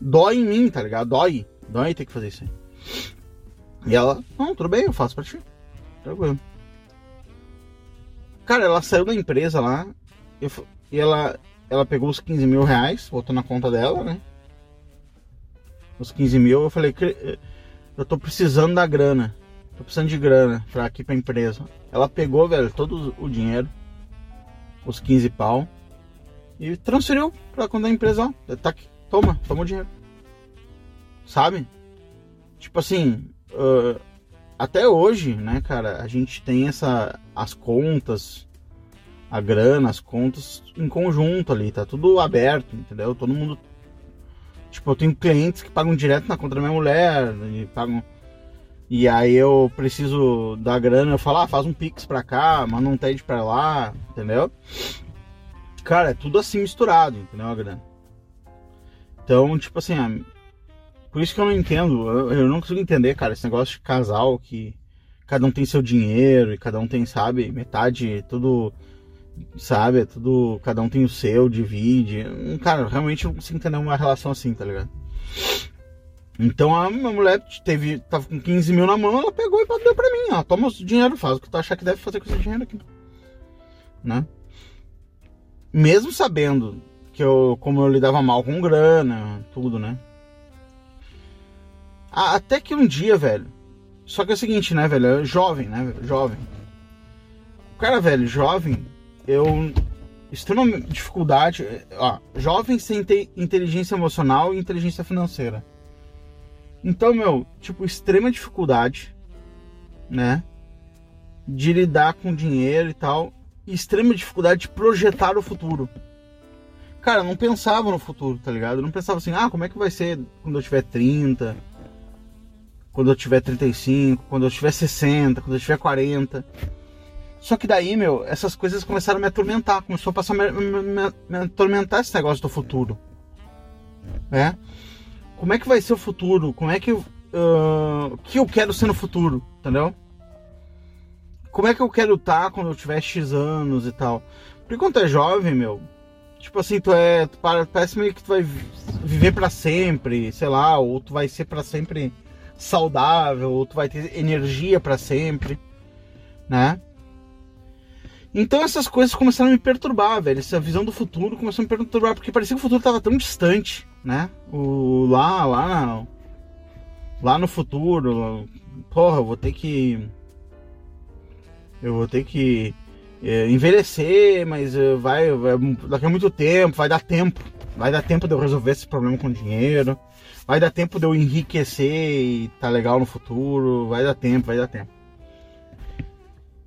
dói em mim, tá ligado? Dói, dói ter que fazer isso aí. E ela, não, tudo bem, eu faço pra ti. Tranquilo. Cara, ela saiu da empresa lá eu, e ela, ela pegou os 15 mil reais, botou na conta dela, né? Os 15 mil, eu falei, eu tô precisando da grana. Tô precisando de grana pra aqui pra empresa. Ela pegou, velho, todo o dinheiro, os 15 pau, e transferiu pra conta da empresa. Ó, tá aqui, toma, toma o dinheiro. Sabe? Tipo assim, uh, até hoje, né, cara, a gente tem essa as contas, a grana, as contas em conjunto ali, tá tudo aberto, entendeu? Todo mundo tipo, eu tenho clientes que pagam direto na conta da minha mulher e pagam e aí eu preciso da grana, eu falo, ah, faz um pix pra cá, manda um TED pra lá, entendeu? Cara, é tudo assim misturado, entendeu? A grana. Então, tipo assim, por isso que eu não entendo, eu, eu, não consigo entender, cara, esse negócio de casal que cada um tem seu dinheiro e cada um tem, sabe, metade, tudo, sabe, é tudo, cada um tem o seu, divide. Cara, realmente eu não consigo entender uma relação assim, tá ligado? Então a minha mulher teve, tava com 15 mil na mão, ela pegou e deu pra mim, ó, toma o dinheiro, faz o que tu achar que deve fazer com esse dinheiro aqui. Né? Mesmo sabendo que eu, como eu lidava mal com grana, tudo, né? Até que um dia, velho. Só que é o seguinte, né, velho? Jovem, né? Jovem. O cara, velho, jovem, eu. Extrema dificuldade. Ó, jovem sem ter inteligência emocional e inteligência financeira. Então, meu, tipo, extrema dificuldade, né? De lidar com dinheiro e tal. E extrema dificuldade de projetar o futuro. Cara, eu não pensava no futuro, tá ligado? Eu não pensava assim, ah, como é que vai ser quando eu tiver 30 quando eu tiver 35, quando eu tiver 60, quando eu tiver 40. Só que daí, meu, essas coisas começaram a me atormentar, começou a passar a me, me, me atormentar esse negócio do futuro. É? Como é que vai ser o futuro? Como é que uh, que eu quero ser no futuro, entendeu? Como é que eu quero estar quando eu tiver X anos e tal? Porque quando tu é jovem, meu, tipo assim, tu é, tu parece meio que tu vai viver para sempre, sei lá, ou tu vai ser para sempre saudável, tu vai ter energia para sempre, né? Então essas coisas começaram a me perturbar, velho. Essa visão do futuro começou a me perturbar, porque parecia que o futuro estava tão distante, né? O, lá, lá, lá no futuro, porra, eu vou ter que. Eu vou ter que é, envelhecer, mas eh, vai, vai, daqui a muito tempo, vai dar tempo. Vai dar tempo de eu resolver esse problema com dinheiro. Vai dar tempo de eu enriquecer e tá legal no futuro. Vai dar tempo, vai dar tempo.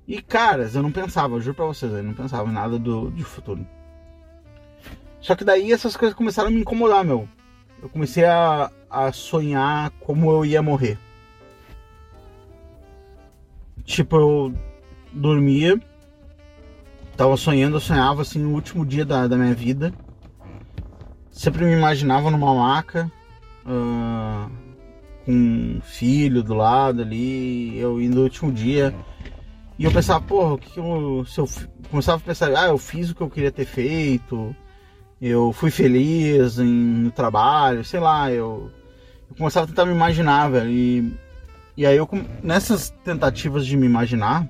E caras, eu não pensava, eu juro pra vocês, eu não pensava em nada do, de futuro. Só que daí essas coisas começaram a me incomodar, meu. Eu comecei a, a sonhar como eu ia morrer. Tipo, eu dormia, tava sonhando, eu sonhava assim no último dia da, da minha vida. Sempre me imaginava numa maca, uh, com um filho do lado ali, eu indo no último dia. E eu pensava, porra, o que, que eu. Se eu começava a pensar, ah, eu fiz o que eu queria ter feito, eu fui feliz em, no trabalho, sei lá, eu, eu começava a tentar me imaginar, velho. E, e aí eu nessas tentativas de me imaginar,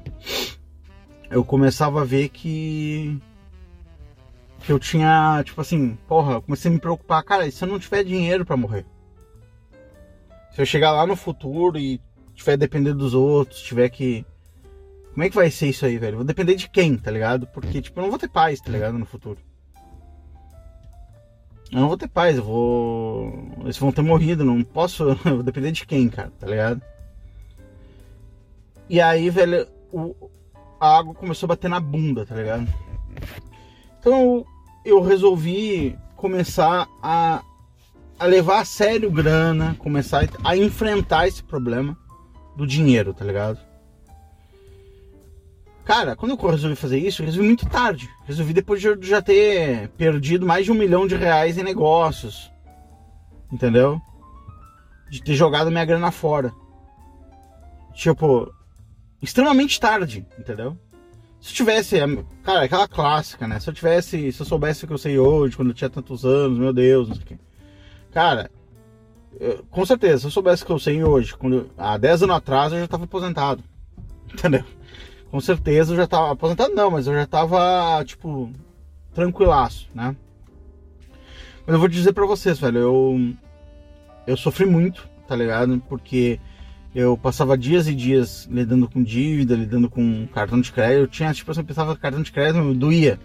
eu começava a ver que que eu tinha, tipo assim, porra, eu comecei a me preocupar, cara, e se eu não tiver dinheiro para morrer? Se eu chegar lá no futuro e tiver dependendo dos outros, tiver que. Como é que vai ser isso aí, velho? Vou depender de quem, tá ligado? Porque, tipo, eu não vou ter paz, tá ligado? No futuro. Eu não vou ter paz, eu vou. Eles vão ter morrido, não posso. *laughs* Eu vou depender de quem, cara, tá ligado? E aí, velho, o, a água começou a bater na bunda, tá ligado? Então eu resolvi começar a, a levar a sério grana, começar a enfrentar esse problema do dinheiro, tá ligado? Cara, quando eu resolvi fazer isso, eu resolvi muito tarde. Resolvi depois de eu já ter perdido mais de um milhão de reais em negócios. Entendeu? De ter jogado minha grana fora. Tipo, extremamente tarde, entendeu? Se eu tivesse, cara, aquela clássica, né? Se eu tivesse, se eu soubesse o que eu sei hoje, quando eu tinha tantos anos, meu Deus, não sei o quê. Cara, eu, com certeza, se eu soubesse que eu sei hoje, quando, há 10 anos atrás eu já estava aposentado. *laughs* Entendeu? Com certeza eu já estava aposentado não, mas eu já estava tipo tranquilaço, né? Mas eu vou dizer para vocês, velho, eu eu sofri muito, tá ligado? Porque eu passava dias e dias lidando com dívida, lidando com cartão de crédito. Eu tinha, tipo, eu pensava que cartão de crédito doía.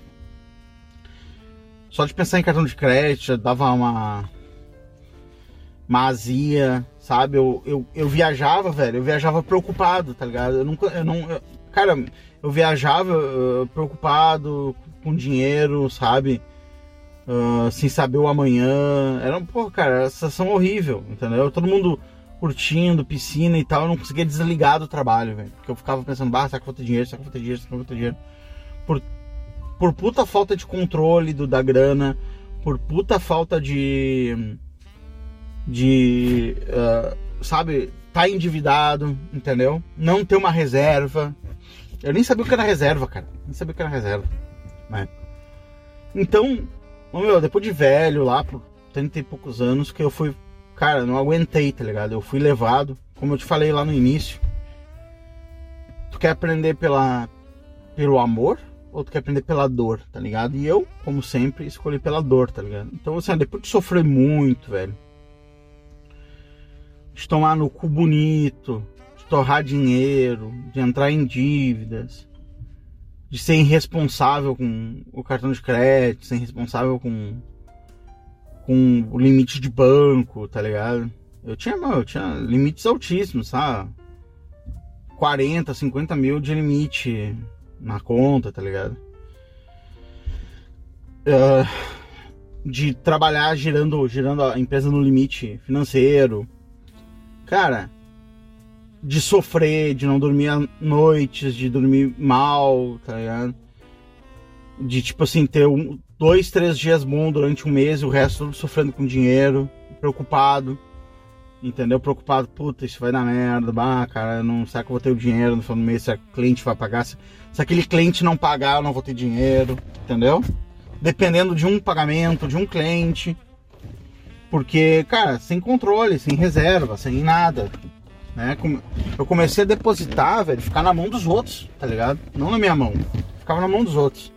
Só de pensar em cartão de crédito já dava uma. Uma azia, sabe? Eu, eu, eu viajava, velho, eu viajava preocupado, tá ligado? Eu nunca. Eu não, eu, cara, eu viajava uh, preocupado com dinheiro, sabe? Uh, sem saber o amanhã. Era, pô, cara, a sensação horrível, entendeu? Todo mundo curtindo, piscina e tal, eu não conseguia desligar do trabalho, velho. Porque eu ficava pensando, bah, será que eu vou ter dinheiro? Será que eu vou ter dinheiro? Será que eu vou ter dinheiro? Por, por puta falta de controle do, da grana, por puta falta de. De. Uh, sabe, tá endividado, entendeu? Não ter uma reserva. Eu nem sabia o que era reserva, cara. Nem sabia o que era reserva. Né? Então, meu, depois de velho, lá por 30 e poucos anos, que eu fui cara, não aguentei, tá ligado? Eu fui levado, como eu te falei lá no início. Tu quer aprender pela, pelo amor ou tu quer aprender pela dor, tá ligado? E eu, como sempre, escolhi pela dor, tá ligado? Então, assim, depois de sofrer muito, velho, de tomar no cu bonito, de torrar dinheiro, de entrar em dívidas, de ser irresponsável com o cartão de crédito, ser irresponsável com com o limite de banco, tá ligado? Eu tinha, mano, eu tinha limites altíssimos, sabe? 40, 50 mil de limite na conta, tá ligado? Uh, de trabalhar girando, girando a empresa no limite financeiro. Cara, de sofrer, de não dormir à noites, de dormir mal, tá ligado? De tipo assim, ter um, dois, três dias bom durante um mês e o resto tudo sofrendo com dinheiro, preocupado, entendeu? Preocupado, puta, isso vai dar merda, bah, cara, não, será que eu vou ter o dinheiro no final do mês? Que o cliente vai pagar? Se, se aquele cliente não pagar, eu não vou ter dinheiro, entendeu? Dependendo de um pagamento, de um cliente. Porque, cara, sem controle, sem reserva, sem nada. Né? Eu comecei a depositar, velho, ficar na mão dos outros, tá ligado? Não na minha mão. Ficava na mão dos outros.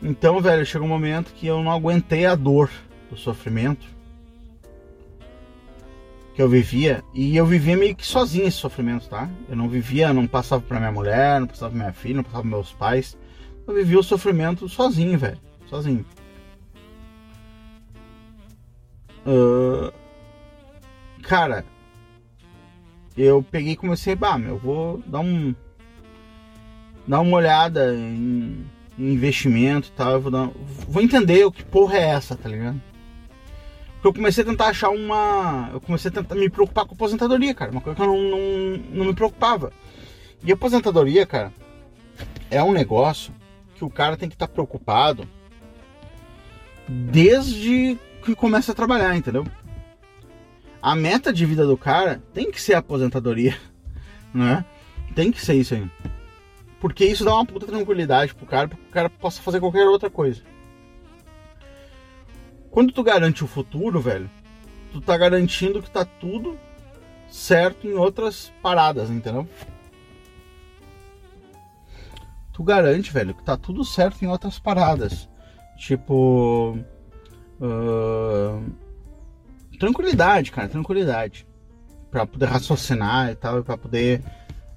Então, velho, chegou um momento que eu não aguentei a dor do sofrimento que eu vivia. E eu vivia meio que sozinho esse sofrimento, tá? Eu não vivia, não passava pra minha mulher, não passava pra minha filha, não passava pros meus pais. Eu vivia o sofrimento sozinho, velho. Sozinho. Uh, cara, eu peguei e comecei, bah, meu, vou dar um. dar uma olhada em investimento e tal, eu vou dar, vou entender o que porra é essa, tá ligado? Porque eu comecei a tentar achar uma, eu comecei a tentar me preocupar com aposentadoria, cara, uma coisa que eu não, não, não me preocupava. E aposentadoria, cara, é um negócio que o cara tem que estar tá preocupado desde que começa a trabalhar, entendeu? A meta de vida do cara tem que ser a aposentadoria, *laughs* né? Tem que ser isso aí. Porque isso dá uma puta tranquilidade pro cara, para que o cara possa fazer qualquer outra coisa. Quando tu garante o futuro, velho, tu tá garantindo que tá tudo certo em outras paradas, entendeu? Tu garante, velho, que tá tudo certo em outras paradas. Tipo. Tranquilidade, cara, tranquilidade. Pra poder raciocinar e tal, pra poder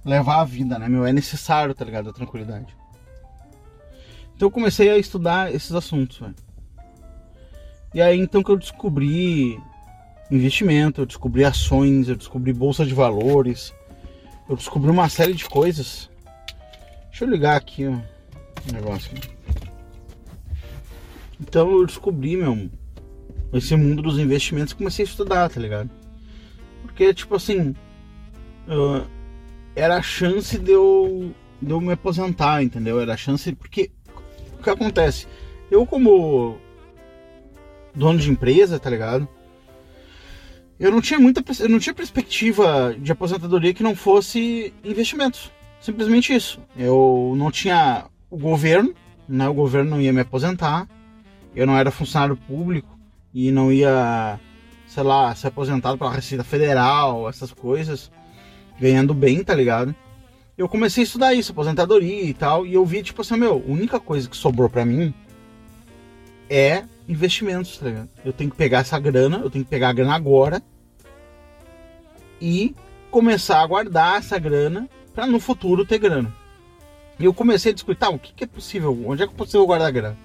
levar a vida, né, meu? É necessário, tá ligado? A tranquilidade. Então eu comecei a estudar esses assuntos, velho. E aí então que eu descobri investimento, eu descobri ações, eu descobri bolsa de valores, eu descobri uma série de coisas Deixa eu ligar aqui um negócio. Então eu descobri, meu, esse mundo dos investimentos e comecei a estudar, tá ligado? Porque, tipo assim, uh, era a chance de eu, de eu me aposentar, entendeu? Era a chance. Porque o que acontece? Eu, como dono de empresa, tá ligado? Eu não tinha muita eu não tinha perspectiva de aposentadoria que não fosse investimentos. Simplesmente isso. Eu não tinha o governo, né? O governo não ia me aposentar. Eu não era funcionário público e não ia, sei lá, ser aposentado pela Receita Federal, essas coisas, ganhando bem, tá ligado? Eu comecei a estudar isso, aposentadoria e tal, e eu vi, tipo assim, meu, a única coisa que sobrou para mim é investimentos, tá ligado? Eu tenho que pegar essa grana, eu tenho que pegar a grana agora e começar a guardar essa grana para no futuro ter grana. E eu comecei a discutir, tá, o que, que é possível, onde é que é possível guardar grana?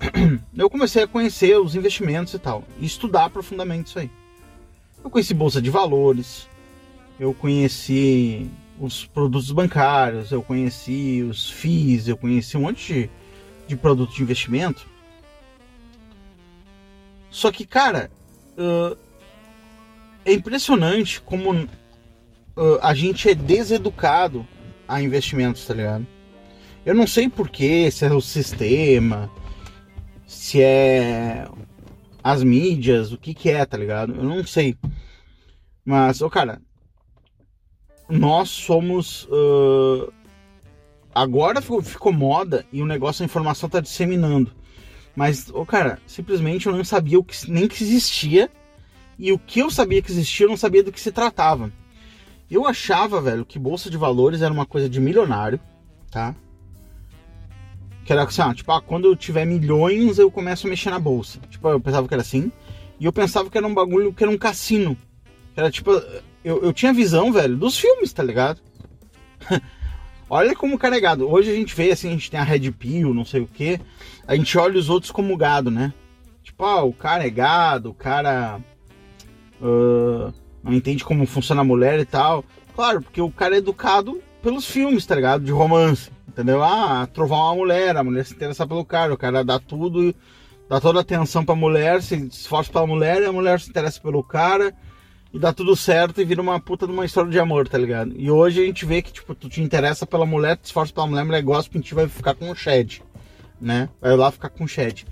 *clears throat* Eu comecei a conhecer os investimentos e tal, e estudar profundamente isso aí. Eu conheci bolsa de valores, eu conheci os produtos bancários, eu conheci os FIIs, eu conheci um monte de, de produtos de investimento só que, cara, uh, é impressionante como uh, a gente é deseducado a investimentos, tá ligado? Eu não sei porquê, se é o sistema, se é as mídias, o que que é, tá ligado? Eu não sei. Mas, ô, cara, nós somos. Uh, agora ficou, ficou moda e o negócio, a informação tá disseminando. Mas, oh, cara, simplesmente eu não sabia o que, nem que existia. E o que eu sabia que existia, eu não sabia do que se tratava. Eu achava, velho, que bolsa de valores era uma coisa de milionário, tá? Que era assim, ah, tipo, ah, quando eu tiver milhões eu começo a mexer na bolsa. Tipo, eu pensava que era assim. E eu pensava que era um bagulho, que era um cassino. Era tipo, eu, eu tinha visão, velho, dos filmes, tá ligado? *laughs* Olha como carregado. Hoje a gente vê assim, a gente tem a Red Pill, não sei o que. A gente olha os outros como gado, né? Tipo, ah, o cara é gado, o cara uh, não entende como funciona a mulher e tal. Claro, porque o cara é educado pelos filmes, tá ligado? De romance. Entendeu? Ah, trovar uma mulher, a mulher se interessa pelo cara, o cara dá tudo, dá toda a atenção pra mulher, se esforça pela mulher e a mulher se interessa pelo cara e dá tudo certo e vira uma puta de uma história de amor, tá ligado? E hoje a gente vê que, tipo, tu te interessa pela mulher, te esforça pela mulher, a mulher gosta, a gente vai ficar com o Shed, né? Vai lá ficar com o Shed.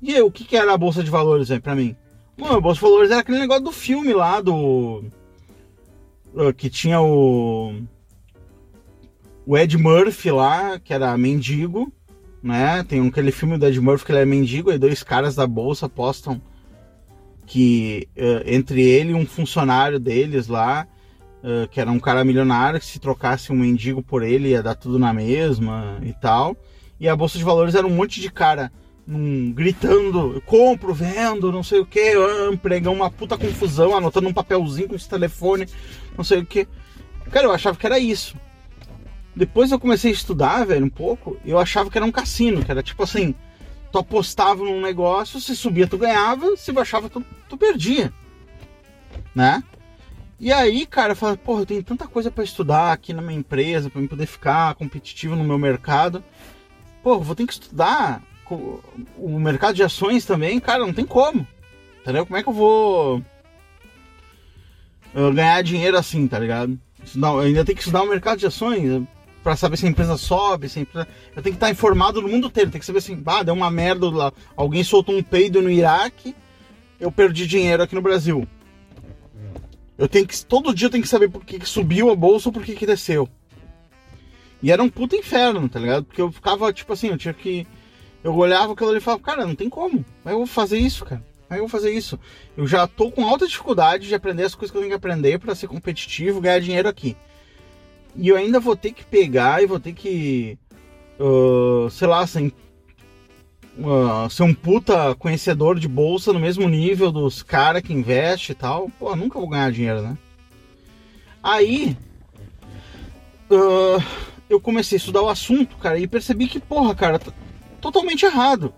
E aí, o que que era a Bolsa de Valores aí pra mim? Bom, a Bolsa de Valores era aquele negócio do filme lá, do... Uh, que tinha o... O Ed Murphy lá, que era mendigo, né? Tem aquele filme do Ed Murphy que ele é mendigo, e dois caras da Bolsa apostam que uh, entre ele e um funcionário deles lá, uh, que era um cara milionário, que se trocasse um mendigo por ele ia dar tudo na mesma e tal. E a bolsa de valores era um monte de cara um, gritando, compro, vendo, não sei o que, pregão uma puta confusão, anotando um papelzinho com esse telefone, não sei o que. Cara, eu achava que era isso. Depois eu comecei a estudar, velho, um pouco, eu achava que era um cassino, que era tipo assim, tu apostava num negócio, se subia tu ganhava, se baixava tu, tu perdia, né? E aí, cara, eu falei, porra, eu tenho tanta coisa para estudar aqui na minha empresa, para eu poder ficar competitivo no meu mercado. Pô, vou ter que estudar o mercado de ações também, cara, não tem como. Entendeu? Como é que eu vou ganhar dinheiro assim, tá ligado? Não, ainda tenho que estudar o mercado de ações para saber se a empresa sobe, se a empresa... eu tenho que estar informado no mundo inteiro, tem que saber assim, ah, deu uma merda lá, alguém soltou um peido no Iraque, eu perdi dinheiro aqui no Brasil. Eu tenho que todo dia eu tenho que saber por que, que subiu a bolsa ou por que, que desceu. E era um puta inferno, tá ligado? Porque eu ficava tipo assim, eu tinha que eu olhava aquilo ali e falava, cara, não tem como. Mas eu vou fazer isso, cara. Aí eu vou fazer isso. Eu já tô com alta dificuldade de aprender as coisas que eu tenho que aprender para ser competitivo, ganhar dinheiro aqui. E eu ainda vou ter que pegar e vou ter que, uh, sei lá, uh, ser um puta conhecedor de bolsa no mesmo nível dos caras que investe e tal. Pô, nunca vou ganhar dinheiro, né? Aí, uh, eu comecei a estudar o assunto, cara, e percebi que, porra, cara, tá totalmente errado.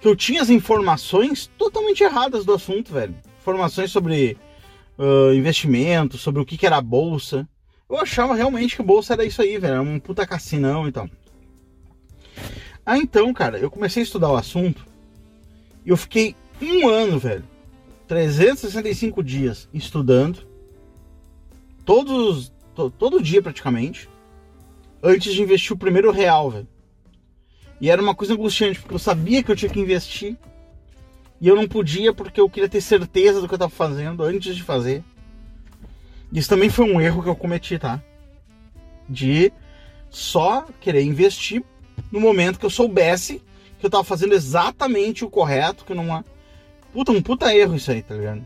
Que eu tinha as informações totalmente erradas do assunto, velho. Informações sobre uh, investimento, sobre o que, que era bolsa. Eu achava realmente que bolsa era isso aí, velho. Era um puta cassinão e tal. Ah, então, cara, eu comecei a estudar o assunto e eu fiquei um ano, velho. 365 dias estudando. Todos. To, todo dia praticamente. Antes de investir o primeiro real, velho. E era uma coisa angustiante, porque eu sabia que eu tinha que investir. E eu não podia porque eu queria ter certeza do que eu estava fazendo antes de fazer. Isso também foi um erro que eu cometi, tá? De só querer investir no momento que eu soubesse que eu estava fazendo exatamente o correto, que não Puta, um puta erro isso aí, tá ligado?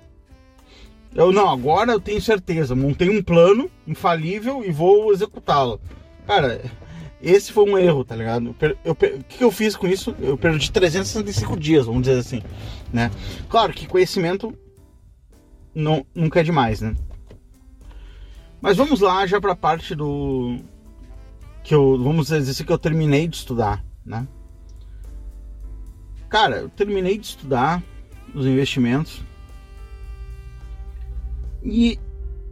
Eu não, agora eu tenho certeza, montei um plano infalível e vou executá-lo. Cara, esse foi um erro, tá ligado? Eu, eu, o que eu fiz com isso? Eu perdi 365 dias, vamos dizer assim, né? Claro que conhecimento não, nunca é demais, né? Mas vamos lá já para a parte do que eu, vamos dizer que eu terminei de estudar, né? Cara, eu terminei de estudar os investimentos e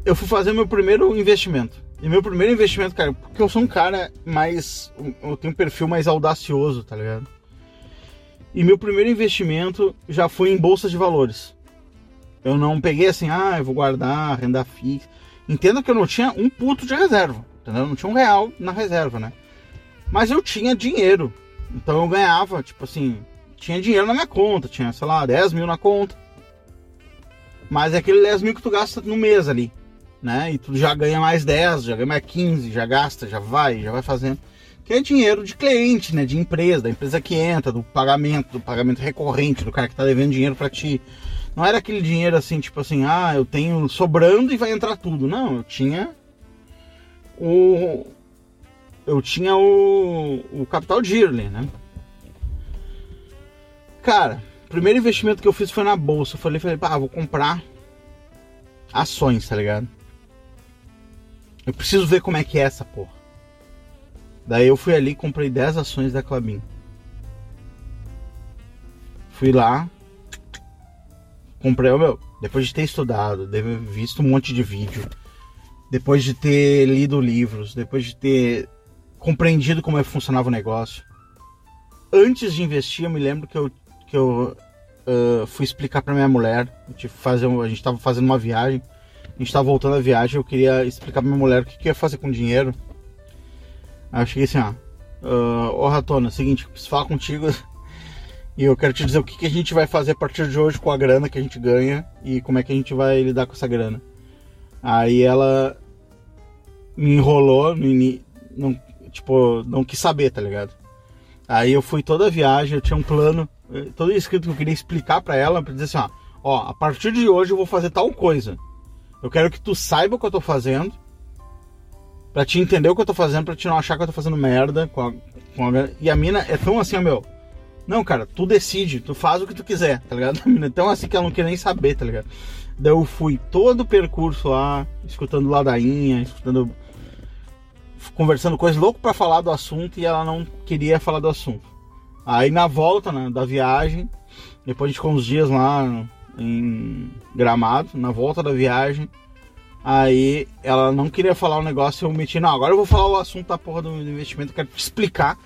eu fui fazer meu primeiro investimento. E meu primeiro investimento, cara, porque eu sou um cara mais. Eu tenho um perfil mais audacioso, tá ligado? E meu primeiro investimento já foi em bolsa de valores. Eu não peguei assim, ah, eu vou guardar renda fixa. Entenda que eu não tinha um puto de reserva, entendeu? Eu não tinha um real na reserva, né? Mas eu tinha dinheiro. Então eu ganhava, tipo assim, tinha dinheiro na minha conta, tinha, sei lá, 10 mil na conta. Mas é aquele 10 mil que tu gasta no mês ali né? E tu já ganha mais 10, já ganha mais 15, já gasta, já vai, já vai fazendo. Que é dinheiro de cliente, né? De empresa, da empresa que entra, do pagamento, do pagamento recorrente, do cara que tá devendo dinheiro para ti. Não era aquele dinheiro assim, tipo assim, ah, eu tenho sobrando e vai entrar tudo. Não, eu tinha o. Eu tinha o, o capital de né? Cara, o primeiro investimento que eu fiz foi na bolsa. Eu falei, falei, pá, vou comprar ações, tá ligado? Eu preciso ver como é que é essa porra. Daí eu fui ali e comprei 10 ações da Clabin. Fui lá. Comprei, meu, depois de ter estudado, de visto um monte de vídeo, depois de ter lido livros, depois de ter compreendido como é que funcionava o negócio. Antes de investir, eu me lembro que eu, que eu uh, fui explicar para minha mulher. fazer, a gente estava fazendo uma viagem a gente tava voltando a viagem, eu queria explicar pra minha mulher o que, que ia fazer com o dinheiro. Aí eu cheguei assim, ó. Uh, ô Ratona, é o seguinte, preciso falar contigo e eu quero te dizer o que, que a gente vai fazer a partir de hoje com a grana que a gente ganha e como é que a gente vai lidar com essa grana. Aí ela me enrolou, me, não, tipo, não quis saber, tá ligado? Aí eu fui toda a viagem, eu tinha um plano, eh, todo escrito que eu queria explicar para ela, pra dizer assim, ó, ó, a partir de hoje eu vou fazer tal coisa. Eu quero que tu saiba o que eu tô fazendo. Pra te entender o que eu tô fazendo, pra te não achar que eu tô fazendo merda. Com a, com a... E a mina é tão assim, ó, meu. Não, cara, tu decide, tu faz o que tu quiser, tá ligado? A *laughs* mina é tão assim que ela não quer nem saber, tá ligado? Daí eu fui todo o percurso lá, escutando ladainha, escutando. conversando coisas louco para falar do assunto e ela não queria falar do assunto. Aí na volta né, da viagem, depois de ficou uns dias lá em Gramado, na volta da viagem. Aí ela não queria falar o negócio, eu meti, não, agora eu vou falar o assunto da porra do investimento, quero te explicar.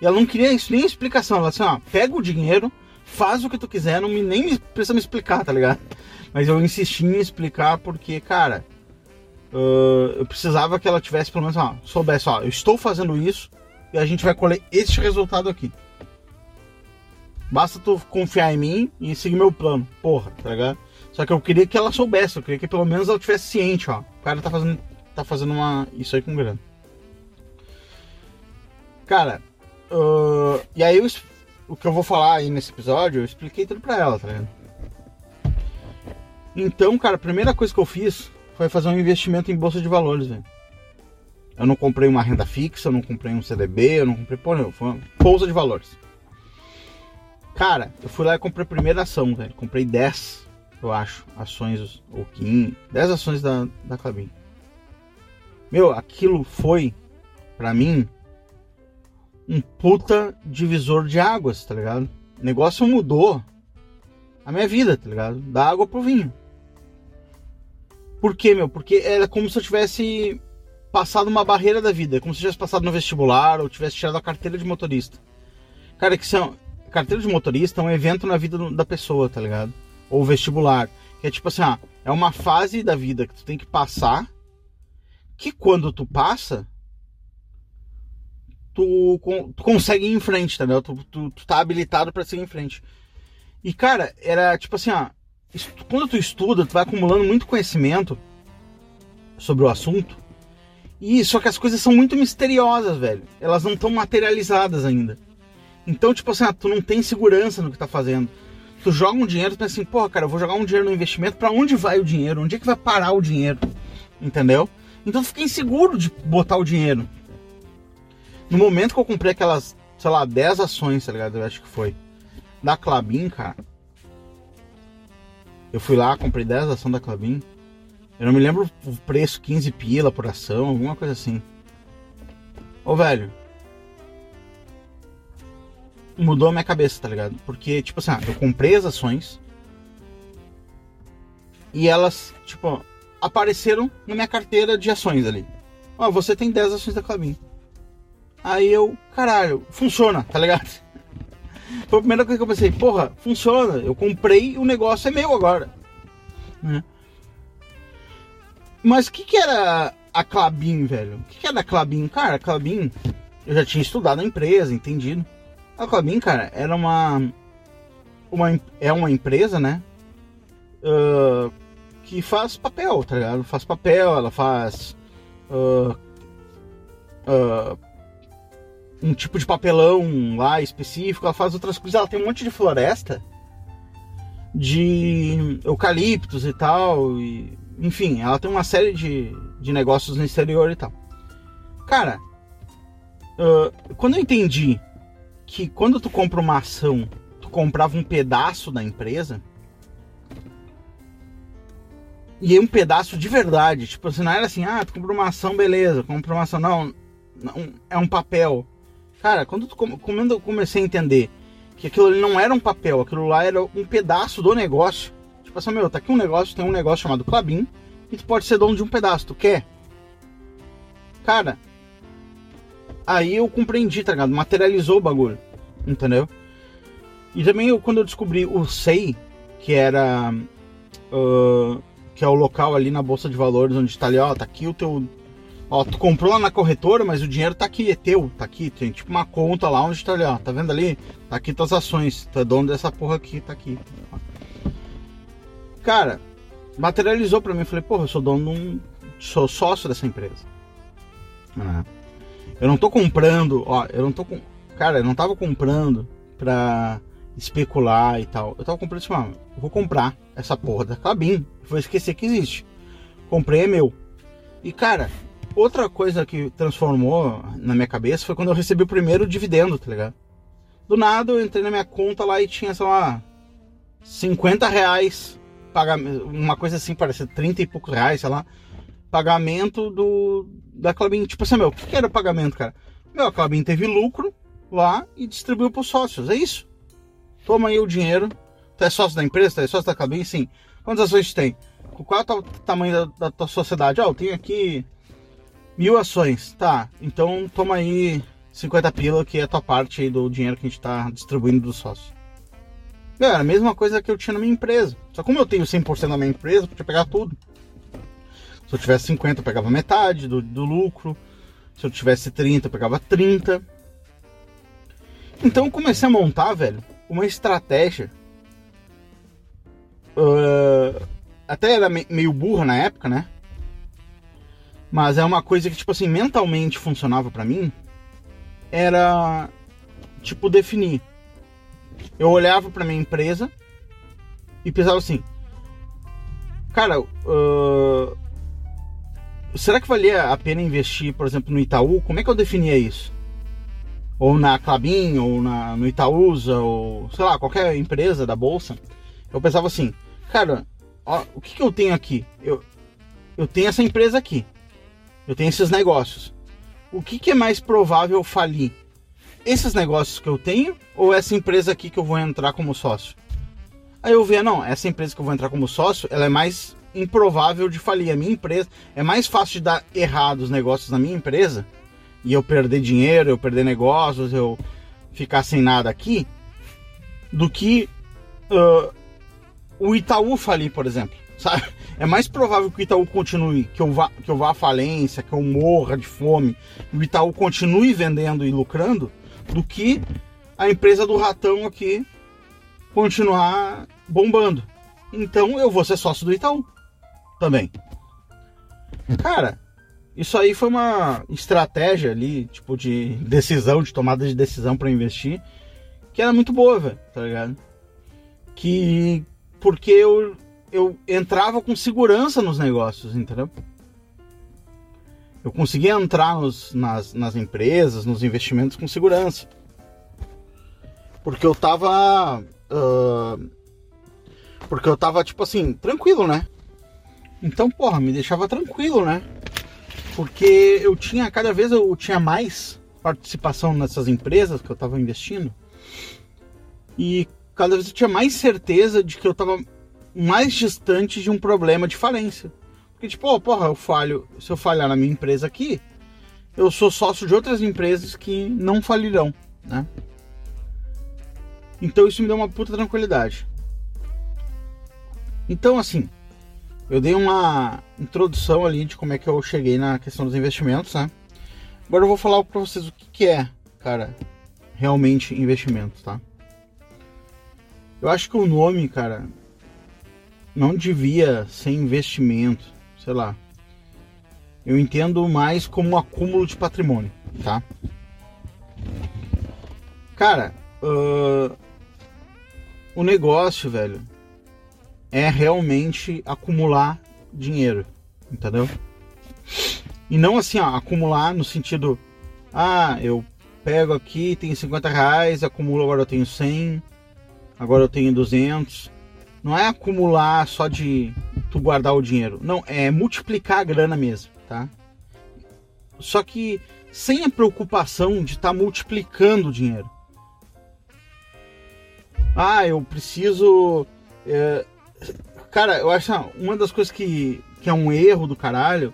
E ela não queria isso, nem explicação. Ela disse, ó, pega o dinheiro, faz o que tu quiser, não me, nem precisa me explicar, tá ligado? *laughs* Mas eu insisti em explicar porque, cara, uh, eu precisava que ela tivesse pelo menos, ó, soubesse, ó, eu estou fazendo isso e a gente vai colher este resultado aqui. Basta tu confiar em mim e seguir meu plano. Porra, tá ligado? Só que eu queria que ela soubesse, eu queria que pelo menos ela tivesse ciente, ó. O cara tá fazendo, tá fazendo uma, isso aí com grana. Cara, uh, e aí eu, o que eu vou falar aí nesse episódio, eu expliquei tudo pra ela, tá ligado? Então, cara, a primeira coisa que eu fiz foi fazer um investimento em bolsa de valores, velho. Eu não comprei uma renda fixa, eu não comprei um CDB, eu não comprei porra, foi uma bolsa de valores. Cara, eu fui lá e comprei a primeira ação, velho. Comprei 10, eu acho, ações ou 15, 10 ações da, da Clabin. Meu, aquilo foi, pra mim, um puta divisor de águas, tá ligado? O negócio mudou a minha vida, tá ligado? Da água pro vinho. Por quê, meu? Porque era como se eu tivesse passado uma barreira da vida, como se tivesse passado no vestibular ou tivesse tirado a carteira de motorista. Cara, que são. Carteira de motorista é um evento na vida da pessoa, tá ligado? Ou vestibular. Que é tipo assim, ah, é uma fase da vida que tu tem que passar. Que quando tu passa, tu, tu consegue ir em frente, ligado? Tu, tu, tu tá habilitado para seguir em frente. E cara, era tipo assim, ó, quando tu estuda, tu vai acumulando muito conhecimento sobre o assunto. E só que as coisas são muito misteriosas, velho. Elas não estão materializadas ainda. Então, tipo assim, tu não tem segurança no que tá fazendo. Tu joga um dinheiro, tu pensa assim, porra, cara, eu vou jogar um dinheiro no investimento, para onde vai o dinheiro? Onde é que vai parar o dinheiro? Entendeu? Então tu fica inseguro de botar o dinheiro. No momento que eu comprei aquelas, sei lá, 10 ações, tá ligado? Eu acho que foi. Da Clabin, cara. Eu fui lá, comprei 10 ações da Clabin. Eu não me lembro o preço, 15 pila por ação, alguma coisa assim. Ô, velho, mudou a minha cabeça, tá ligado? Porque, tipo assim, ah, eu comprei as ações e elas, tipo, apareceram na minha carteira de ações ali. Ó, você tem 10 ações da Clabin. Aí eu, caralho, funciona, tá ligado? Foi a primeira coisa que eu pensei, porra, funciona. Eu comprei o negócio é meu agora. Né? Mas o que, que era a Clabin, velho? O que, que era a Clabin? Cara, a Clabin, eu já tinha estudado a empresa, entendido. A Clabin, cara, era uma, uma é uma empresa, né? Uh, que faz papel, tá ligado? Faz papel, ela faz uh, uh, um tipo de papelão lá específico, ela faz outras coisas, ela tem um monte de floresta de eucaliptos e tal, e, enfim, ela tem uma série de, de negócios no exterior e tal. Cara, quando eu entendi que quando tu compra uma ação, tu comprava um pedaço da empresa. E é um pedaço de verdade. Tipo, assim, não era assim, ah, tu comprou uma ação, beleza, comprou uma ação. Não, não é um papel. Cara, quando, tu, quando eu comecei a entender que aquilo ali não era um papel, aquilo lá era um pedaço do negócio. Tipo assim, meu, tá aqui um negócio, tem um negócio chamado Clabin, e tu pode ser dono de um pedaço, tu quer? Cara, aí eu compreendi, tá ligado? Materializou o bagulho, entendeu? E também eu, quando eu descobri o SEI, que era. Uh, que é o local ali na Bolsa de Valores onde está ali, ó, tá aqui o teu. Ó, tu comprou lá na corretora, mas o dinheiro tá aqui, é teu, tá aqui, tem tipo uma conta lá onde tá ali, ó, tá vendo ali? Tá aqui tuas ações, tu é dono dessa porra aqui, tá aqui. Cara, materializou pra mim, falei, porra, eu sou dono de um. sou sócio dessa empresa. Uhum. Eu não tô comprando, ó, eu não tô com. Cara, eu não tava comprando pra especular e tal. Eu tava comprando assim, mano, eu vou comprar essa porra da cabine. Vou esquecer que existe. Comprei, é meu. E cara, outra coisa que transformou na minha cabeça foi quando eu recebi o primeiro dividendo, tá ligado? Do nada eu entrei na minha conta lá e tinha, sei lá, 50 reais, uma coisa assim, parece 30 e poucos reais, sei lá, pagamento do da Clabin. Tipo assim, meu, o que era o pagamento, cara? Meu, a Clabin teve lucro lá e distribuiu para os sócios. É isso. Toma aí o dinheiro. Tu é sócio da empresa? Tu é sócio da Clabin? Sim. Quantas ações tem? Qual é o tamanho da, da tua sociedade? Ó, oh, eu tenho aqui mil ações. Tá, então toma aí 50 pila, que é a tua parte aí do dinheiro que a gente está distribuindo dos sócios. Era a mesma coisa que eu tinha na minha empresa. Só como eu tenho 100% na minha empresa, eu podia pegar tudo. Se eu tivesse 50, eu pegava metade do, do lucro. Se eu tivesse 30, eu pegava 30. Então eu comecei a montar, velho, uma estratégia. Uh, até era meio burra na época, né? Mas é uma coisa que, tipo assim, mentalmente funcionava para mim. Era, tipo, definir. Eu olhava para minha empresa e pensava assim: Cara, uh, será que valia a pena investir, por exemplo, no Itaú? Como é que eu definia isso? Ou na Clabin, ou na, no Itaúsa, ou sei lá, qualquer empresa da bolsa. Eu pensava assim, cara, ó, o que, que eu tenho aqui? Eu, eu tenho essa empresa aqui. Eu tenho esses negócios. O que, que é mais provável falir? Esses negócios que eu tenho ou essa empresa aqui que eu vou entrar como sócio? Aí eu via, não, essa empresa que eu vou entrar como sócio, ela é mais improvável de falir. A minha empresa é mais fácil de dar errado os negócios na minha empresa e eu perder dinheiro, eu perder negócios, eu ficar sem nada aqui, do que uh, o Itaú falir, por exemplo. *laughs* Sabe? É mais provável que o Itaú continue, que eu, vá, que eu vá à falência, que eu morra de fome, e o Itaú continue vendendo e lucrando, do que a empresa do ratão aqui continuar bombando. Então eu vou ser sócio do Itaú também. Cara, isso aí foi uma estratégia ali, tipo, de decisão, de tomada de decisão para investir, que era muito boa, velho, tá ligado? Que. Porque eu, eu entrava com segurança nos negócios, entendeu? Eu conseguia entrar nos, nas, nas empresas, nos investimentos com segurança. Porque eu tava. Uh, porque eu tava, tipo assim, tranquilo, né? Então, porra, me deixava tranquilo, né? Porque eu tinha, cada vez eu tinha mais participação nessas empresas que eu tava investindo. E cada vez eu tinha mais certeza de que eu tava mais distante de um problema de falência. Porque, tipo, oh, porra, eu falho, se eu falhar na minha empresa aqui, eu sou sócio de outras empresas que não falirão, né? Então isso me deu uma puta tranquilidade. Então, assim, eu dei uma introdução ali de como é que eu cheguei na questão dos investimentos, né? Agora eu vou falar para vocês o que, que é, cara, realmente investimento, tá? Eu acho que o nome, cara, não devia ser investimento, sei lá. Eu entendo mais como um acúmulo de patrimônio, tá? Cara, uh, o negócio, velho, é realmente acumular dinheiro, entendeu? E não assim, ó, acumular no sentido, ah, eu pego aqui, tenho 50 reais, acumulo, agora eu tenho 100, agora eu tenho 200. Não é acumular só de tu guardar o dinheiro, não, é multiplicar a grana mesmo, tá? Só que sem a preocupação de estar tá multiplicando o dinheiro. Ah, eu preciso. É, Cara, eu acho uma das coisas que, que é um erro do caralho,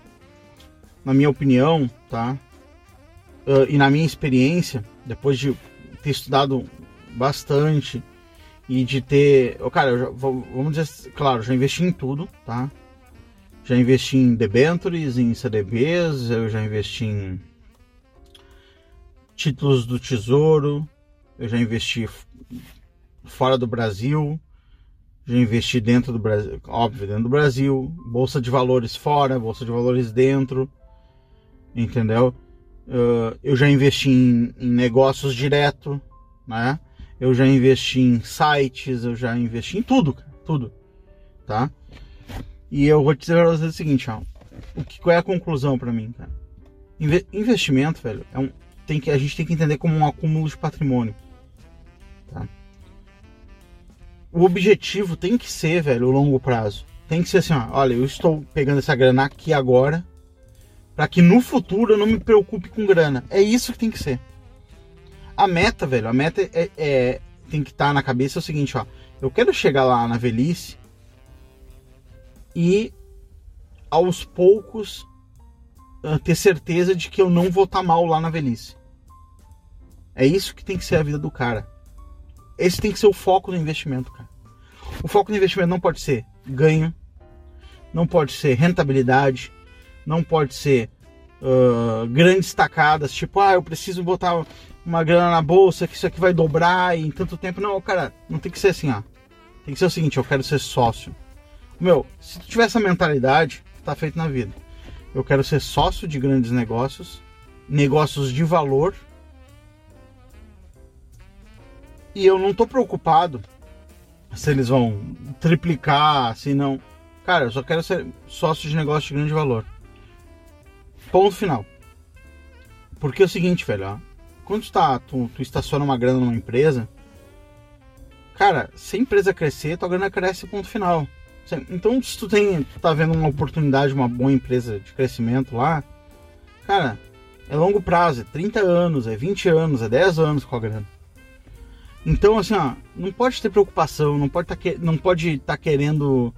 na minha opinião, tá? Uh, e na minha experiência, depois de ter estudado bastante e de ter. Cara, já, vamos dizer, claro, já investi em tudo, tá? Já investi em debentures, em CDBs, eu já investi em títulos do Tesouro, eu já investi fora do Brasil, já investi dentro do Brasil, óbvio, dentro do Brasil, bolsa de valores fora, bolsa de valores dentro, entendeu? Eu já investi em, em, negócios direto, né? Eu já investi em sites, eu já investi em tudo, tudo, tá? E eu vou te dizer pra vocês o seguinte, ó, o que, qual é a conclusão para mim, cara? Inve investimento, velho, é um, tem que, a gente tem que entender como um acúmulo de patrimônio, tá? o objetivo tem que ser, velho, o longo prazo. Tem que ser assim, ó, olha, eu estou pegando essa grana aqui agora, para que no futuro eu não me preocupe com grana. É isso que tem que ser. A meta, velho, a meta é, é tem que estar tá na cabeça é o seguinte, ó, eu quero chegar lá na velhice e aos poucos uh, ter certeza de que eu não vou estar tá mal lá na velhice. É isso que tem que ser a vida do cara. Esse tem que ser o foco do investimento, cara. O foco do investimento não pode ser ganho, não pode ser rentabilidade, não pode ser uh, grandes tacadas, tipo, ah, eu preciso botar uma grana na bolsa que isso aqui vai dobrar em tanto tempo. Não, cara, não tem que ser assim, ó. Tem que ser o seguinte, eu quero ser sócio. Meu, se tu tiver essa mentalidade, tá feito na vida. Eu quero ser sócio de grandes negócios, negócios de valor, e eu não tô preocupado se eles vão triplicar, se não. Cara, eu só quero ser sócio de negócio de grande valor. Ponto final. Porque é o seguinte, velho, ó, quando tu, tá, tu, tu estaciona uma grana numa empresa, cara, se a empresa crescer, tua grana cresce, ponto final. Então, se tu tem, tu tá vendo uma oportunidade, uma boa empresa de crescimento lá, cara, é longo prazo, é 30 anos, é 20 anos, é 10 anos com a grana. Então, assim, ó, não pode ter preocupação, não pode tá, não pode estar tá querendo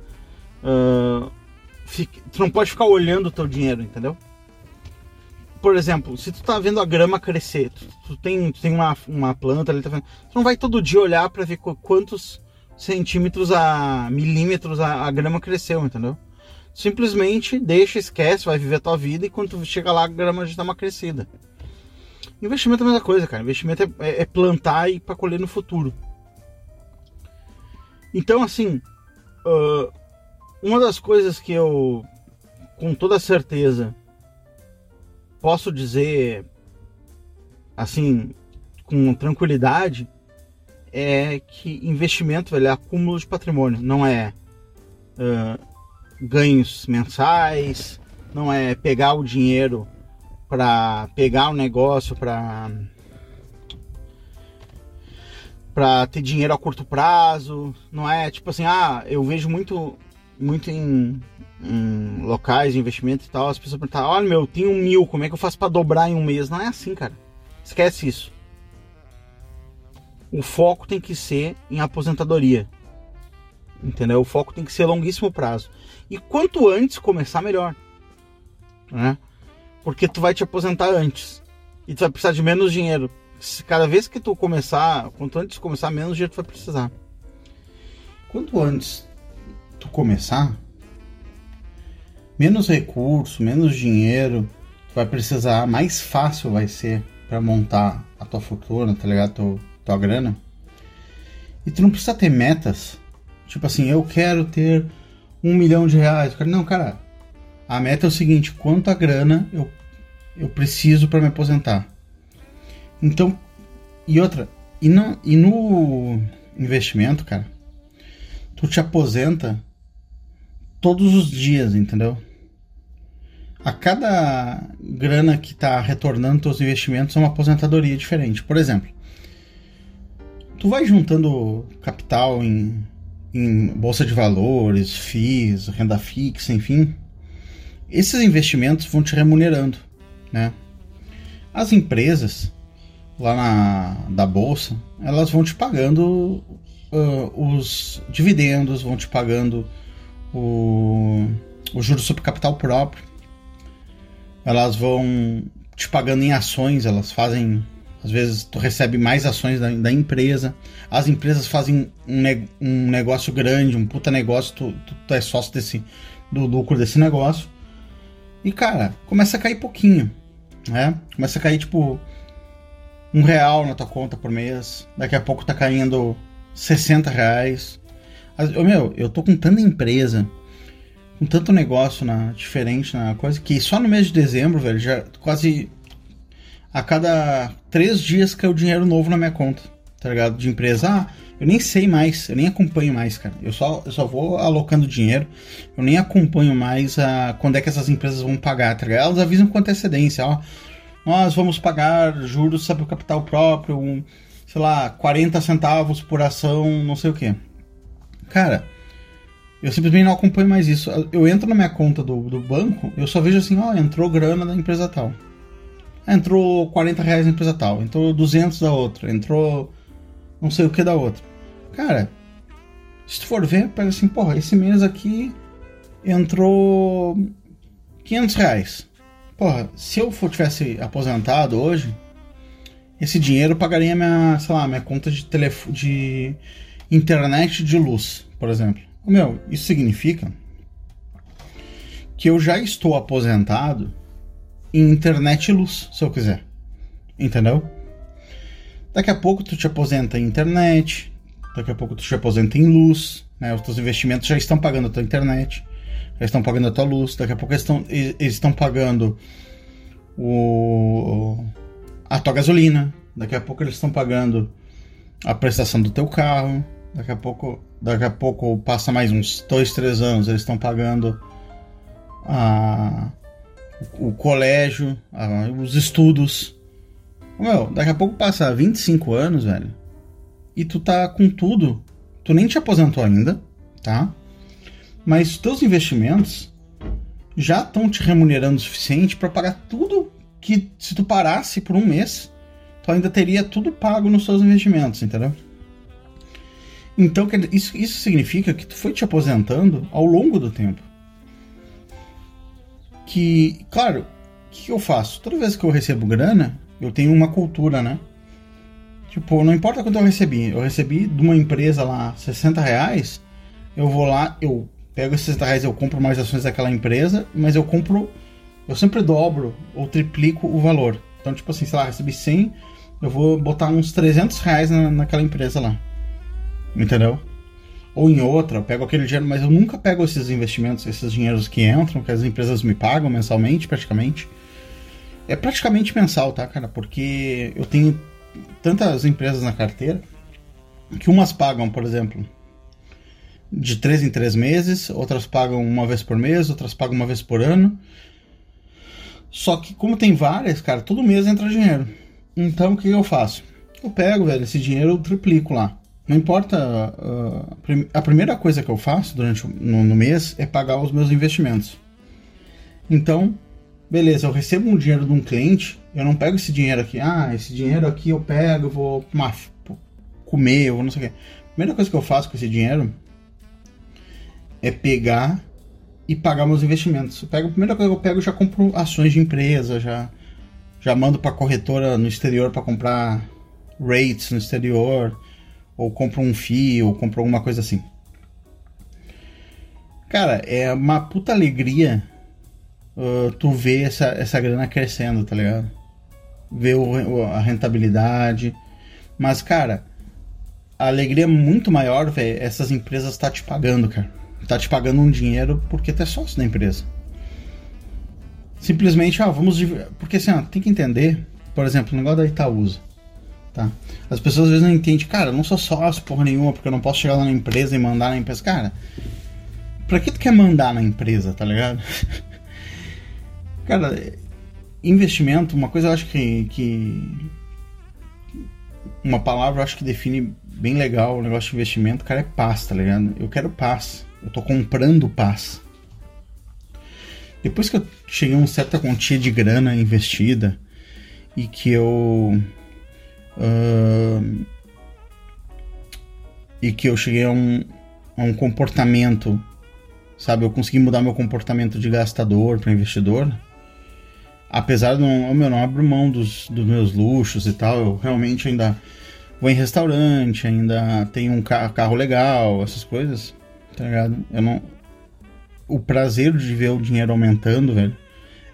uh, fique, tu não pode ficar olhando o teu dinheiro, entendeu? Por exemplo, se tu tá vendo a grama crescer, tu, tu tem, tu tem uma, uma planta ali, tá vendo, tu não vai todo dia olhar para ver quantos centímetros a milímetros a, a grama cresceu, entendeu? Simplesmente deixa, esquece, vai viver a tua vida e quando tu chega lá a grama já dá uma crescida. Investimento é a mesma coisa, cara. Investimento é, é, é plantar e para colher no futuro. Então, assim, uh, uma das coisas que eu, com toda certeza, posso dizer, assim, com tranquilidade, é que investimento é acúmulo de patrimônio, não é uh, ganhos mensais, não é pegar o dinheiro para pegar o negócio para para ter dinheiro a curto prazo, não é? Tipo assim, ah, eu vejo muito muito em, em locais de investimento e tal, as pessoas perguntam, olha meu, tenho um mil, como é que eu faço para dobrar em um mês? Não é assim, cara. Esquece isso. O foco tem que ser em aposentadoria. Entendeu? O foco tem que ser longuíssimo prazo. E quanto antes começar, melhor. Né? Porque tu vai te aposentar antes. E tu vai precisar de menos dinheiro. Cada vez que tu começar, quanto antes começar, menos dinheiro tu vai precisar. Quanto antes tu começar, menos recurso, menos dinheiro tu vai precisar, mais fácil vai ser para montar a tua fortuna, tá ligado? Tua, tua grana. E tu não precisa ter metas. Tipo assim, eu quero ter um milhão de reais. Não, cara, a meta é o seguinte: quanto a grana eu, eu preciso para me aposentar. Então, e outra, e e no investimento, cara, tu te aposenta todos os dias, entendeu? A cada grana que está retornando teus investimentos é uma aposentadoria diferente. Por exemplo, tu vai juntando capital em em bolsa de valores, FIIs, renda fixa, enfim, esses investimentos vão te remunerando, né? As empresas lá na da bolsa, elas vão te pagando uh, os dividendos, vão te pagando o, o juros sobre capital próprio, elas vão te pagando em ações, elas fazem às vezes tu recebe mais ações da, da empresa. As empresas fazem um, ne um, negócio grande, um puta negócio, tu, tu, tu, é sócio desse, do lucro desse negócio. E cara, começa a cair pouquinho. Né? Começa a cair tipo um real na tua conta por mês. Daqui a pouco tá caindo 60 reais. Eu, meu, eu tô com tanta empresa, com tanto negócio na, diferente na coisa, que só no mês de dezembro, velho, já quase a cada três dias caiu dinheiro novo na minha conta, tá ligado? De empresa. Ah, eu nem sei mais, eu nem acompanho mais, cara. Eu só, eu só vou alocando dinheiro, eu nem acompanho mais a, quando é que essas empresas vão pagar, tá ligado? Elas avisam com antecedência, ó. Nós vamos pagar juros sobre o capital próprio, um, sei lá, 40 centavos por ação, não sei o que. Cara, eu simplesmente não acompanho mais isso. Eu entro na minha conta do, do banco, eu só vejo assim, ó, entrou grana da empresa tal entrou 40 reais na empresa tal, entrou 200 da outra, entrou não sei o que da outra. Cara, se tu for ver, pega assim, porra, esse mês aqui entrou 500 reais. Porra, se eu for, tivesse aposentado hoje, esse dinheiro pagaria minha, sei lá, minha conta de telefone, de internet de luz, por exemplo. Meu, isso significa que eu já estou aposentado em internet e luz, se eu quiser. Entendeu? Daqui a pouco tu te aposenta em internet, daqui a pouco tu te aposenta em luz, né? Os teus investimentos já estão pagando a tua internet, já estão pagando a tua luz, daqui a pouco eles estão, eles estão pagando o, a tua gasolina, daqui a pouco eles estão pagando a prestação do teu carro, daqui a pouco, daqui a pouco passa mais uns dois, três anos, eles estão pagando a o, colégio, os estudos. Meu, daqui a pouco passa 25 anos, velho, e tu tá com tudo. Tu nem te aposentou ainda, tá? Mas teus investimentos já estão te remunerando o suficiente para pagar tudo que se tu parasse por um mês, tu ainda teria tudo pago nos seus investimentos, entendeu? Então isso, isso significa que tu foi te aposentando ao longo do tempo. que, claro, o que eu faço? Toda vez que eu recebo grana, eu tenho uma cultura, né? Tipo, não importa quanto eu recebi. Eu recebi de uma empresa lá 60 reais, eu vou lá, eu pego esses 60 reais, eu compro mais ações daquela empresa, mas eu compro, eu sempre dobro ou triplico o valor. Então, tipo assim, sei lá, recebi 100, eu vou botar uns 300 reais na, naquela empresa lá. Entendeu? Ou em outra, eu pego aquele dinheiro, mas eu nunca pego esses investimentos, esses dinheiros que entram, que as empresas me pagam mensalmente, praticamente. É praticamente mensal, tá, cara? Porque eu tenho tantas empresas na carteira que umas pagam, por exemplo, de três em três meses, outras pagam uma vez por mês, outras pagam uma vez por ano. Só que como tem várias, cara, todo mês entra dinheiro. Então o que eu faço? Eu pego, velho, esse dinheiro eu triplico lá. Não importa. Uh, a primeira coisa que eu faço durante no, no, mês é pagar os meus investimentos. Então, beleza, eu recebo um dinheiro de um cliente, eu não pego esse dinheiro aqui, ah, esse dinheiro aqui eu pego, vou uma, comer, ou não sei o quê. A primeira coisa que eu faço com esse dinheiro é pegar e pagar meus investimentos. Eu pego, a primeira coisa que eu pego, eu já compro ações de empresa, já, já mando para corretora no exterior para comprar rates no exterior, ou compro um FII, ou compro alguma coisa assim. Cara, é uma puta alegria uh, tu ver essa, essa grana crescendo, tá ligado? Ver o, a rentabilidade. Mas, cara, a alegria é muito maior, velho, essas empresas tá te pagando, cara tá te pagando um dinheiro porque tu é sócio da empresa. Simplesmente, ah, vamos. Porque assim, ó, tem que entender, por exemplo, o negócio da Itaúsa. Tá? As pessoas às vezes não entendem, cara, eu não sou sócio porra nenhuma, porque eu não posso chegar lá na empresa e mandar na empresa. Cara, pra que tu quer mandar na empresa, tá ligado? *laughs* cara, investimento, uma coisa eu acho que, que. Uma palavra eu acho que define bem legal o negócio de investimento, cara, é paz, tá ligado? Eu quero paz. Eu tô comprando paz. Depois que eu cheguei a uma certa quantia de grana investida e que eu. Uh, e que eu cheguei a um, a um comportamento, sabe? Eu consegui mudar meu comportamento de gastador para investidor. Apesar de não, meu, não abro mão dos, dos meus luxos e tal, eu realmente ainda vou em restaurante, ainda tenho um carro legal, essas coisas tá ligado? Eu não. O prazer de ver o dinheiro aumentando, velho,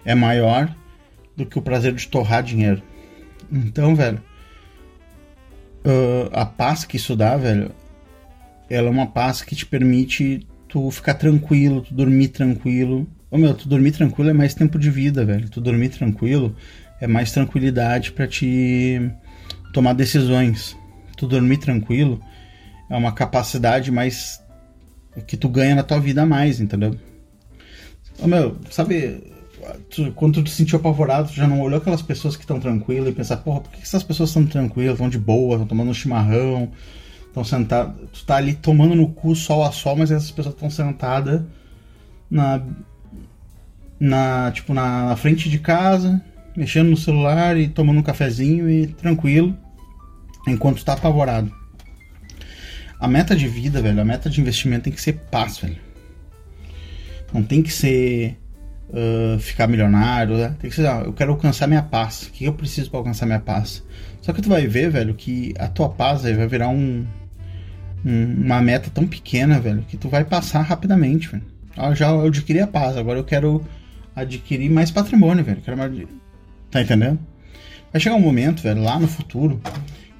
é maior do que o prazer de torrar dinheiro. Então, velho, uh, a paz que isso dá, velho, ela é uma paz que te permite tu ficar tranquilo, tu dormir tranquilo. Ô meu, tu dormir tranquilo é mais tempo de vida, velho. Tu dormir tranquilo é mais tranquilidade para te tomar decisões. Tu dormir tranquilo é uma capacidade mais que tu ganha na tua vida a mais, entendeu? Ô, meu, sabe, tu, quando tu te sentiu apavorado, tu já não olhou aquelas pessoas que estão tranquilas e pensar, porra, por que essas pessoas estão tranquilas, estão de boa, estão tomando um chimarrão, estão sentadas, tu tá ali tomando no cu sol a sol, mas essas pessoas estão sentadas na, na, tipo, na, na frente de casa, mexendo no celular e tomando um cafezinho e tranquilo, enquanto tá apavorado. A meta de vida, velho, a meta de investimento tem que ser paz, velho. Não tem que ser uh, ficar milionário, né? Tem que ser, ah, eu quero alcançar minha paz. O que eu preciso para alcançar minha paz? Só que tu vai ver, velho, que a tua paz vai virar um, um, uma meta tão pequena, velho, que tu vai passar rapidamente, velho. Ah, já eu adquiri a paz, agora eu quero adquirir mais patrimônio, velho. Quero mais... Tá entendendo? Vai chegar um momento, velho, lá no futuro,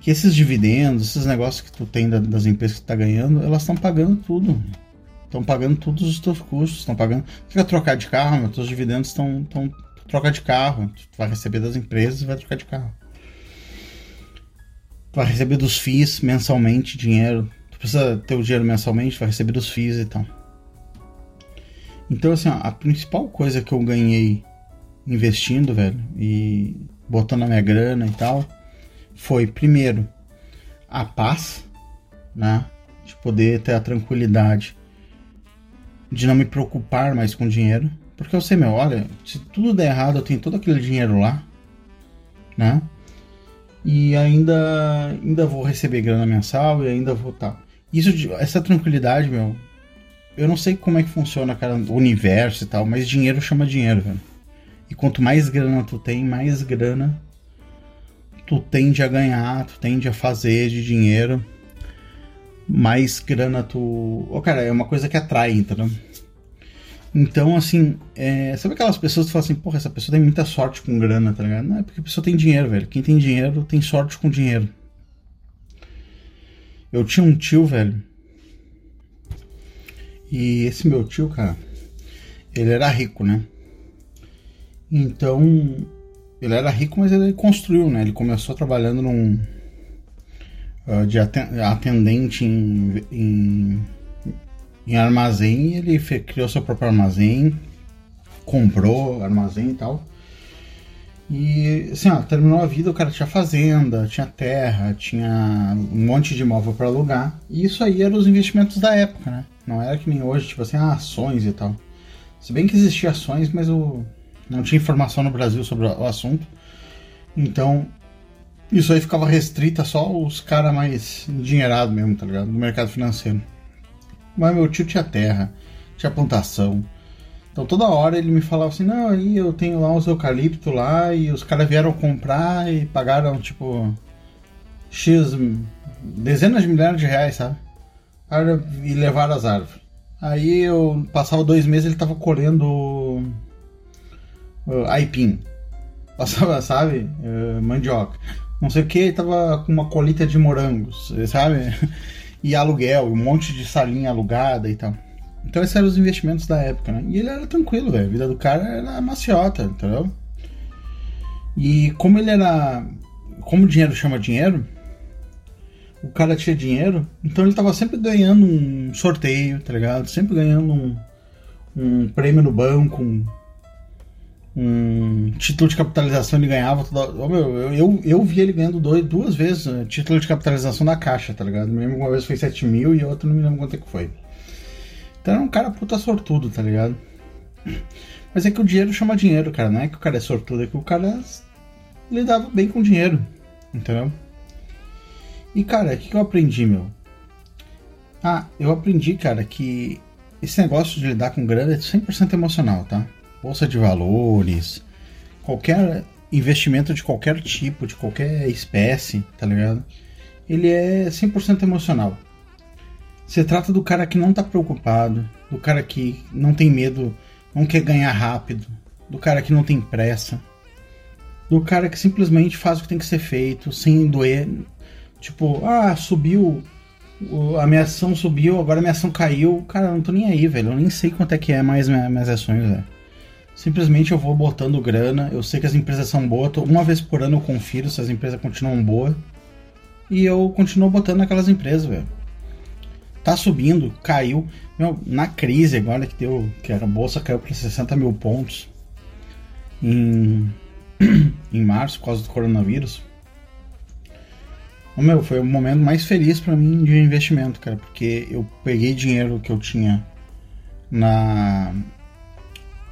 que esses dividendos, esses negócios que tu tem das empresas que tu tá ganhando, elas estão pagando tudo. Estão pagando todos os teus custos, estão pagando. Tu quer trocar de carro, mas teus dividendos estão. Tão, troca de carro. Tu vai receber das empresas e vai trocar de carro. Tu vai receber dos FIIs mensalmente dinheiro. Tu precisa ter o dinheiro mensalmente, vai receber dos FIIs e tal. Então, assim, ó, a principal coisa que eu ganhei investindo, velho, e botando a minha grana e tal, foi, primeiro, a paz, né? De poder ter a tranquilidade de não me preocupar mais com dinheiro. Porque eu sei, meu, olha, se tudo der errado, eu tenho todo aquele dinheiro lá, né? E ainda, ainda vou receber grana mensal e ainda vou. Tá. Isso, essa tranquilidade, meu, eu não sei como é que funciona, cara, o universo e tal, mas dinheiro chama dinheiro, velho. E quanto mais grana tu tem, mais grana tu tende a ganhar, tu tende a fazer de dinheiro, mais grana tu. Oh, cara, é uma coisa que atrai, entendeu? Então, assim, é... sabe aquelas pessoas que falam assim, porra, essa pessoa tem muita sorte com grana, tá ligado? Não, é porque a pessoa tem dinheiro, velho. Quem tem dinheiro tem sorte com dinheiro. Eu tinha um tio, velho. E esse meu tio, cara, ele era rico, né? Então, ele era rico, mas ele construiu, né? Ele começou trabalhando num de atendente em, em, em armazém. Ele criou seu próprio armazém, comprou armazém e tal. E assim, ó, terminou a vida, o cara tinha fazenda, tinha terra, tinha um monte de imóvel para alugar. E isso aí eram os investimentos da época, né? Não era que nem hoje, tipo assim, ah, ações e tal. Se bem que existia ações, mas o, não tinha informação no Brasil sobre o assunto. Então, isso aí ficava restrita só os caras mais endinheirados mesmo, tá ligado? Do mercado financeiro. Mas meu tio tinha terra, tinha plantação. Então toda hora ele me falava assim, não, aí eu tenho lá os eucalipto lá e os caras vieram comprar e pagaram tipo X dezenas de milhares de reais, sabe? E levaram as árvores. Aí eu passava dois meses ele tava colhendo uh, aipim. Passava, *laughs* sabe? Uh, mandioca. Não sei o que, tava com uma colheita de morangos, sabe? *laughs* E aluguel, um monte de salinha alugada e tal. Então esses eram os investimentos da época, né? E ele era tranquilo, velho. A vida do cara era maciota, entendeu? E como ele era. Como dinheiro chama dinheiro, o cara tinha dinheiro, então ele tava sempre ganhando um sorteio, tá ligado? Sempre ganhando um, um prêmio no banco, um, um título de capitalização ele ganhava toda. Oh, meu, eu, eu, eu vi ele ganhando dois, duas vezes uh, título de capitalização da caixa, tá ligado? Me uma vez foi 7 mil e outra não me lembro quanto é que foi. Então era um cara puta sortudo, tá ligado? Mas é que o dinheiro chama dinheiro, cara. Não é que o cara é sortudo, é que o cara lidava bem com dinheiro, entendeu? E cara, o que eu aprendi, meu? Ah, eu aprendi, cara, que esse negócio de lidar com grana é 100% emocional, tá? Bolsa de valores, qualquer investimento de qualquer tipo, de qualquer espécie, tá ligado? Ele é 100% emocional. Você trata do cara que não tá preocupado, do cara que não tem medo, não quer ganhar rápido, do cara que não tem pressa, do cara que simplesmente faz o que tem que ser feito, sem doer. Tipo, ah, subiu, a minha ação subiu, agora a minha ação caiu. Cara, eu não tô nem aí, velho. Eu nem sei quanto é que é mais minhas ações, velho. Simplesmente eu vou botando grana. Eu sei que as empresas são boas. Uma vez por ano eu confiro se as empresas continuam boas. E eu continuo botando naquelas empresas, velho. Tá subindo, caiu. Meu, na crise agora que deu. Que a bolsa caiu para 60 mil pontos. Em, *clears throat* em março, por causa do coronavírus. Meu, foi o momento mais feliz para mim de investimento, cara. Porque eu peguei dinheiro que eu tinha na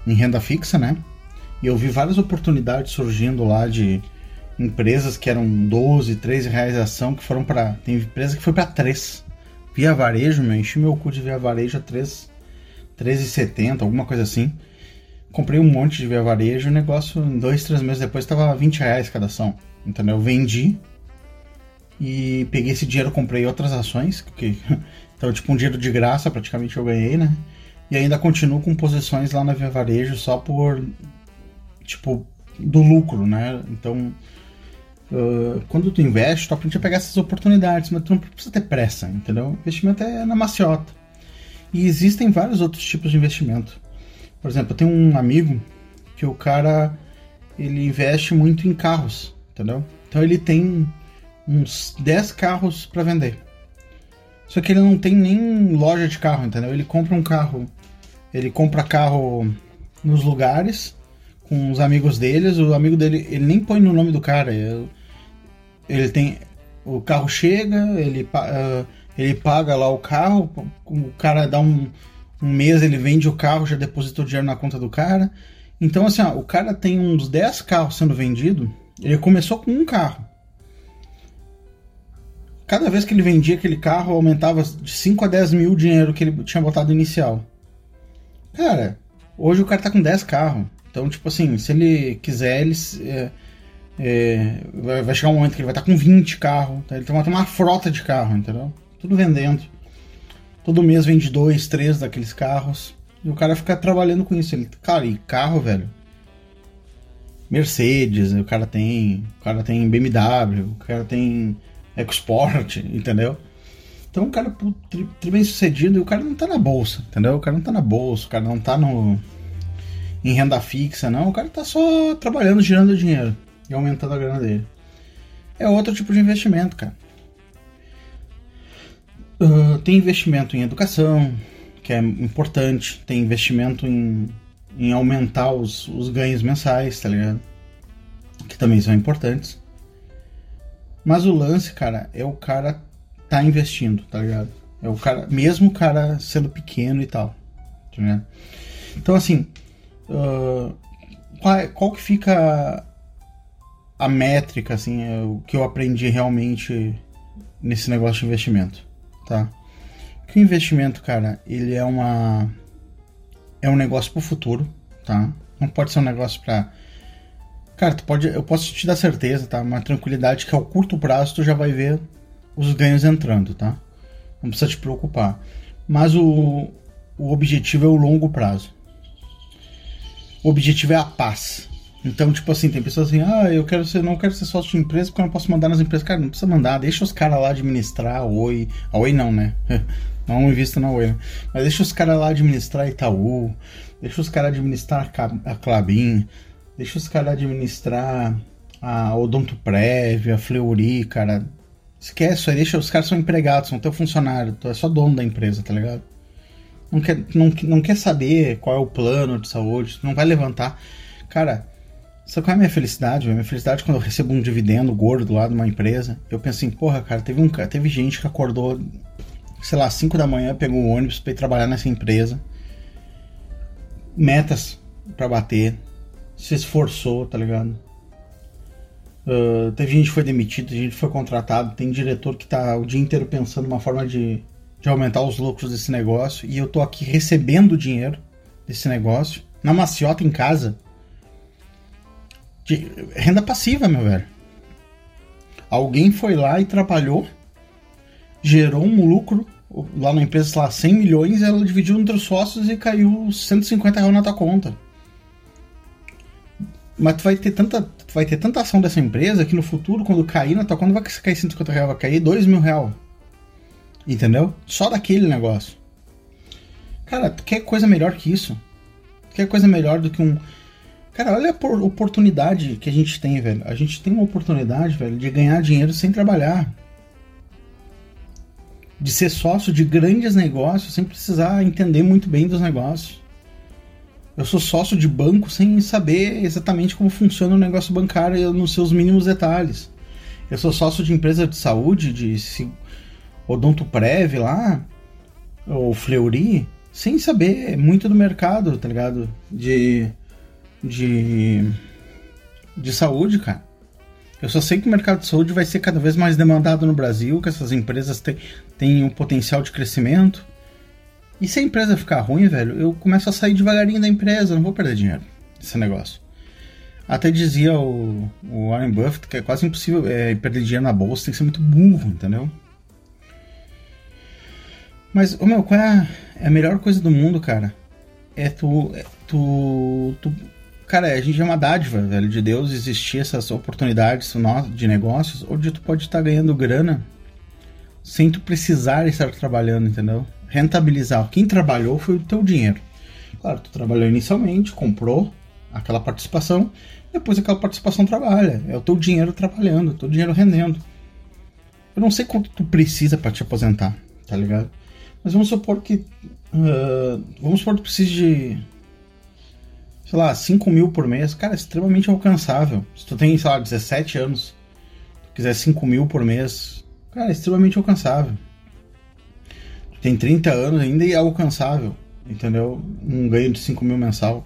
em renda fixa, né? E eu vi várias oportunidades surgindo lá de empresas que eram 12, 13 reais a ação, que foram para Tem empresa que foi para 3. Via varejo, meu, enchi meu cu de via varejo a 3, 13,70, alguma coisa assim. Comprei um monte de via varejo, o negócio, em dois, três meses depois, estava 20 reais cada ação. Entendeu? Eu vendi e peguei esse dinheiro, comprei outras ações, que *laughs* então, tipo, um dinheiro de graça praticamente eu ganhei, né? E ainda continuo com posições lá na Via Varejo só por, tipo, do lucro, né? Então, uh, quando tu investe, tu aprende a pegar essas oportunidades, mas tu não precisa ter pressa, entendeu? investimento é na maciota. E existem vários outros tipos de investimento. Por exemplo, eu tenho um amigo que o cara ele investe muito em carros, entendeu? Então ele tem uns 10 carros para vender. Só que ele não tem nem loja de carro, entendeu? Ele compra um carro ele compra carro nos lugares com os amigos deles. O amigo dele, ele nem põe no nome do cara. Ele tem. O carro chega, ele, uh, ele paga lá o carro, o cara dá um, um mês, ele vende o carro, já deposita o dinheiro na conta do cara. Então, assim, ó, o cara tem uns 10 carros sendo vendido. Ele começou com um carro. cada vez que ele vendia aquele carro, aumentava de 5 a 10 mil o dinheiro que ele tinha botado inicial. Cara, hoje o cara tá com 10 carros. Então, tipo assim, se ele quiser, ele. É, é, vai, vai, chegar um momento que ele vai estar tá com 20 carros. Tá? Ele uma, tem uma frota de carro, entendeu? Tudo vendendo. Todo mês vende dois, três daqueles carros. E o cara fica trabalhando com isso. Ele, cara, e carro, velho? Mercedes, o cara tem. O cara tem BMW, o cara tem EcoSport, entendeu? Então o cara tri bem sucedido e o cara não tá na bolsa, entendeu? O cara não tá na bolsa, o cara não tá no. em renda fixa, não. O cara tá só trabalhando, girando dinheiro e aumentando a grana dele. É outro tipo de investimento, cara. Uh, tem investimento em educação, que é importante. Tem investimento em, em aumentar os, os ganhos mensais, tá ligado? Que também são importantes. Mas o lance, cara, é o cara tá investindo, tá ligado? É o cara, mesmo o cara sendo pequeno e tal, tá ligado? Então, assim, uh, qual, é, qual, que fica a métrica, assim, é o que eu aprendi realmente nesse negócio de investimento, tá? Que o investimento, cara, ele é uma é um negócio pro futuro, tá? Não pode ser um negócio para Cara, tu pode, eu posso te dar certeza, tá? Uma tranquilidade que ao curto prazo tu já vai ver os ganhos entrando, tá? Não precisa te preocupar. Mas o, o objetivo é o longo prazo. O objetivo é a paz. Então, tipo assim, tem pessoas assim, ah, eu quero ser, não quero ser sócio de empresa porque eu não posso mandar nas empresas. Cara, não precisa mandar, deixa os caras lá administrar a Oi. A Oi não, né? *laughs* Não invista na Oi. Né? Mas deixa os caras lá administrar Itaú. Deixa os caras administrar a Clabin Deixa os caras administrar a Odontoprev, a Fleury, cara. Esquece deixa os caras são empregados, são teu funcionário, tu é só dono da empresa, tá ligado? Não quer, não, não quer saber qual é o plano de saúde, não vai levantar. Cara, sabe qual é a minha felicidade? A minha felicidade é quando eu recebo um dividendo gordo lá de uma empresa, eu penso assim, porra, cara, teve, um, teve gente que acordou, sei lá, 5 da manhã, pegou o ônibus pra ir trabalhar nessa empresa. Metas para bater, se esforçou, tá ligado? Uh, teve gente que foi demitida, gente que foi contratado, tem diretor que tá o dia inteiro pensando uma forma de, de aumentar os lucros desse negócio e eu tô aqui recebendo dinheiro desse negócio na maciota em casa. De renda passiva, meu velho. Alguém foi lá e trabalhou, gerou um lucro lá na empresa, sei lá, 100 milhões, ela dividiu entre os sócios e caiu 150 reais na tua conta. Mas tu vai ter tanta, vai ter tanta ação dessa empresa que no futuro, quando cair na tua conta, vai cair 150 reais, vai cair 2 mil reais. Entendeu? Só daquele negócio. Cara, tu quer coisa melhor que isso? Tu quer coisa melhor do que um. Cara, olha a oportunidade que a gente tem, velho. A gente tem uma oportunidade, velho, de ganhar dinheiro sem trabalhar. De ser sócio de grandes negócios sem precisar entender muito bem dos negócios. Eu sou sócio de banco sem saber exatamente como funciona o negócio bancário nos seus mínimos detalhes. Eu sou sócio de empresa de saúde, de Odonto Prev lá, ou Fleury, sem saber muito do mercado, tá ligado? De. de. de saúde, cara. Eu só sei que o mercado de saúde vai ser cada vez mais demandado no Brasil, que essas empresas têm, têm um potencial de crescimento. E se a empresa ficar ruim, velho, eu começo a sair devagarinho da empresa, não vou perder dinheiro esse negócio. Até dizia o, o Warren Buffett que é quase impossível é, perder dinheiro na bolsa, tem que ser muito burro, entendeu? Mas, ô meu, qual é a, é a melhor coisa do mundo, cara? É tu, é tu, tu. Cara, a gente é uma dádiva, velho, de Deus existir essas oportunidades de negócios onde tu pode estar ganhando grana sem tu precisar estar trabalhando, entendeu? rentabilizar. Quem trabalhou foi o teu dinheiro. Claro, tu trabalhou inicialmente, comprou aquela participação, depois aquela participação trabalha. É o teu dinheiro trabalhando, o teu dinheiro rendendo. Eu não sei quanto tu precisa para te aposentar, tá ligado? Mas vamos supor que. Uh, vamos supor que tu precise de. Sei lá, 5 mil por mês. Cara, é extremamente alcançável. Se tu tem, sei lá, 17 anos, tu quiser 5 mil por mês, cara, é extremamente alcançável tem 30 anos ainda e é alcançável, entendeu? Um ganho de 5 mil mensal.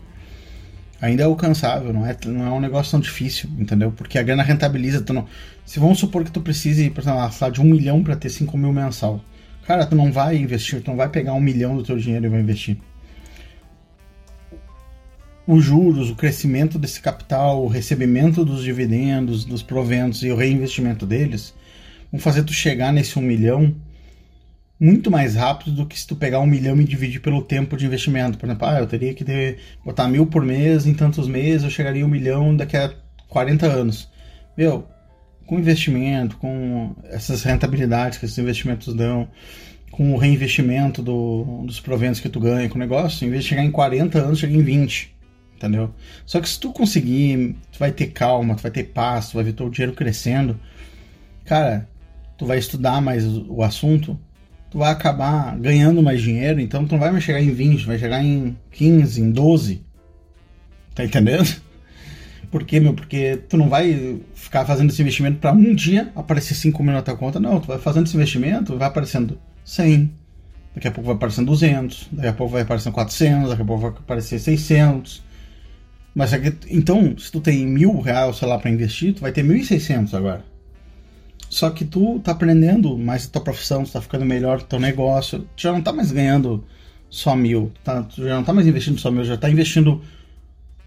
ainda é alcançável, não é, não é um negócio tão difícil, entendeu? Porque a grana rentabiliza. Tu não, se vamos supor que tu precise, por exemplo, gastar de um milhão para ter 5 mil mensal. Cara, tu não vai investir, tu não vai pegar um milhão do teu dinheiro e vai investir. Os juros, o crescimento desse capital, o recebimento dos dividendos, dos proventos e o reinvestimento deles vão fazer tu chegar nesse um milhão muito mais rápido do que se tu pegar um milhão e dividir pelo tempo de investimento. Por exemplo, ah, eu teria que ter, botar mil por mês, em tantos meses eu chegaria a um milhão daqui a 40 anos. Meu, com investimento, com essas rentabilidades que esses investimentos dão, com o reinvestimento do, dos proventos que tu ganha com o negócio, em vez de chegar em 40 anos, chega em 20. Entendeu? Só que se tu conseguir, tu vai ter calma, tu vai ter paz, tu vai ver teu dinheiro crescendo. Cara, tu vai estudar mais o assunto, tu vai acabar ganhando mais dinheiro, então tu não vai mais chegar em 20, vai chegar em 15, em 12. Tá entendendo? *laughs* Por quê, meu? Porque tu não vai ficar fazendo esse investimento para um dia aparecer 5 mil na tua conta. Não, tu vai fazendo esse investimento, vai aparecendo 100, daqui a pouco vai aparecendo 200, daqui a pouco vai aparecendo 400, daqui a pouco vai aparecer 600. Mas então, se tu tem mil reais, sei lá, para investir, tu vai ter 1.600 agora. Só que tu tá aprendendo mais a tua profissão, tu tá ficando melhor teu negócio. Tu já não tá mais ganhando só mil. Tá, tu já não tá mais investindo só mil, já tá investindo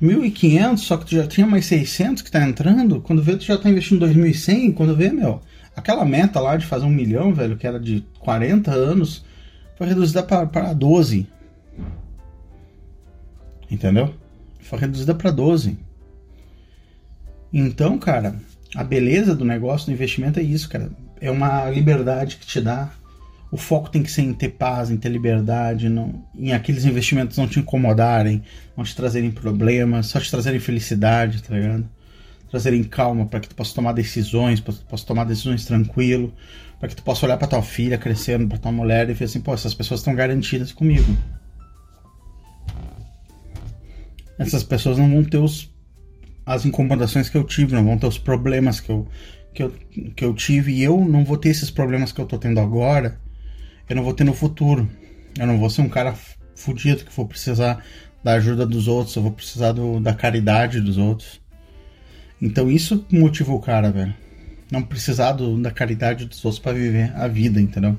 1.500, só que tu já tinha mais 600 que tá entrando. Quando vê, tu já tá investindo 2.100. Quando vê, meu, aquela meta lá de fazer um milhão, velho, que era de 40 anos, foi reduzida para 12. Entendeu? Foi reduzida para 12. Então, cara, a beleza do negócio, do investimento é isso, cara. É uma liberdade que te dá. O foco tem que ser em ter paz, em ter liberdade, não, em aqueles investimentos não te incomodarem, não te trazerem problemas, só te trazerem felicidade, tá ligado? Trazerem calma para que tu possa tomar decisões, para que tu possa tomar decisões tranquilo, para que tu possa olhar para tua filha crescendo, para tua mulher e ver assim, pô, essas pessoas estão garantidas comigo. Essas pessoas não vão ter os as incomodações que eu tive, não vão ter os problemas que eu, que eu, que eu tive e eu não vou ter esses problemas que eu tô tendo agora, eu não vou ter no futuro. Eu não vou ser um cara fudido que for precisar da ajuda dos outros, eu vou precisar do, da caridade dos outros. Então isso motiva o cara, velho. Não precisar do, da caridade dos outros para viver a vida, entendeu?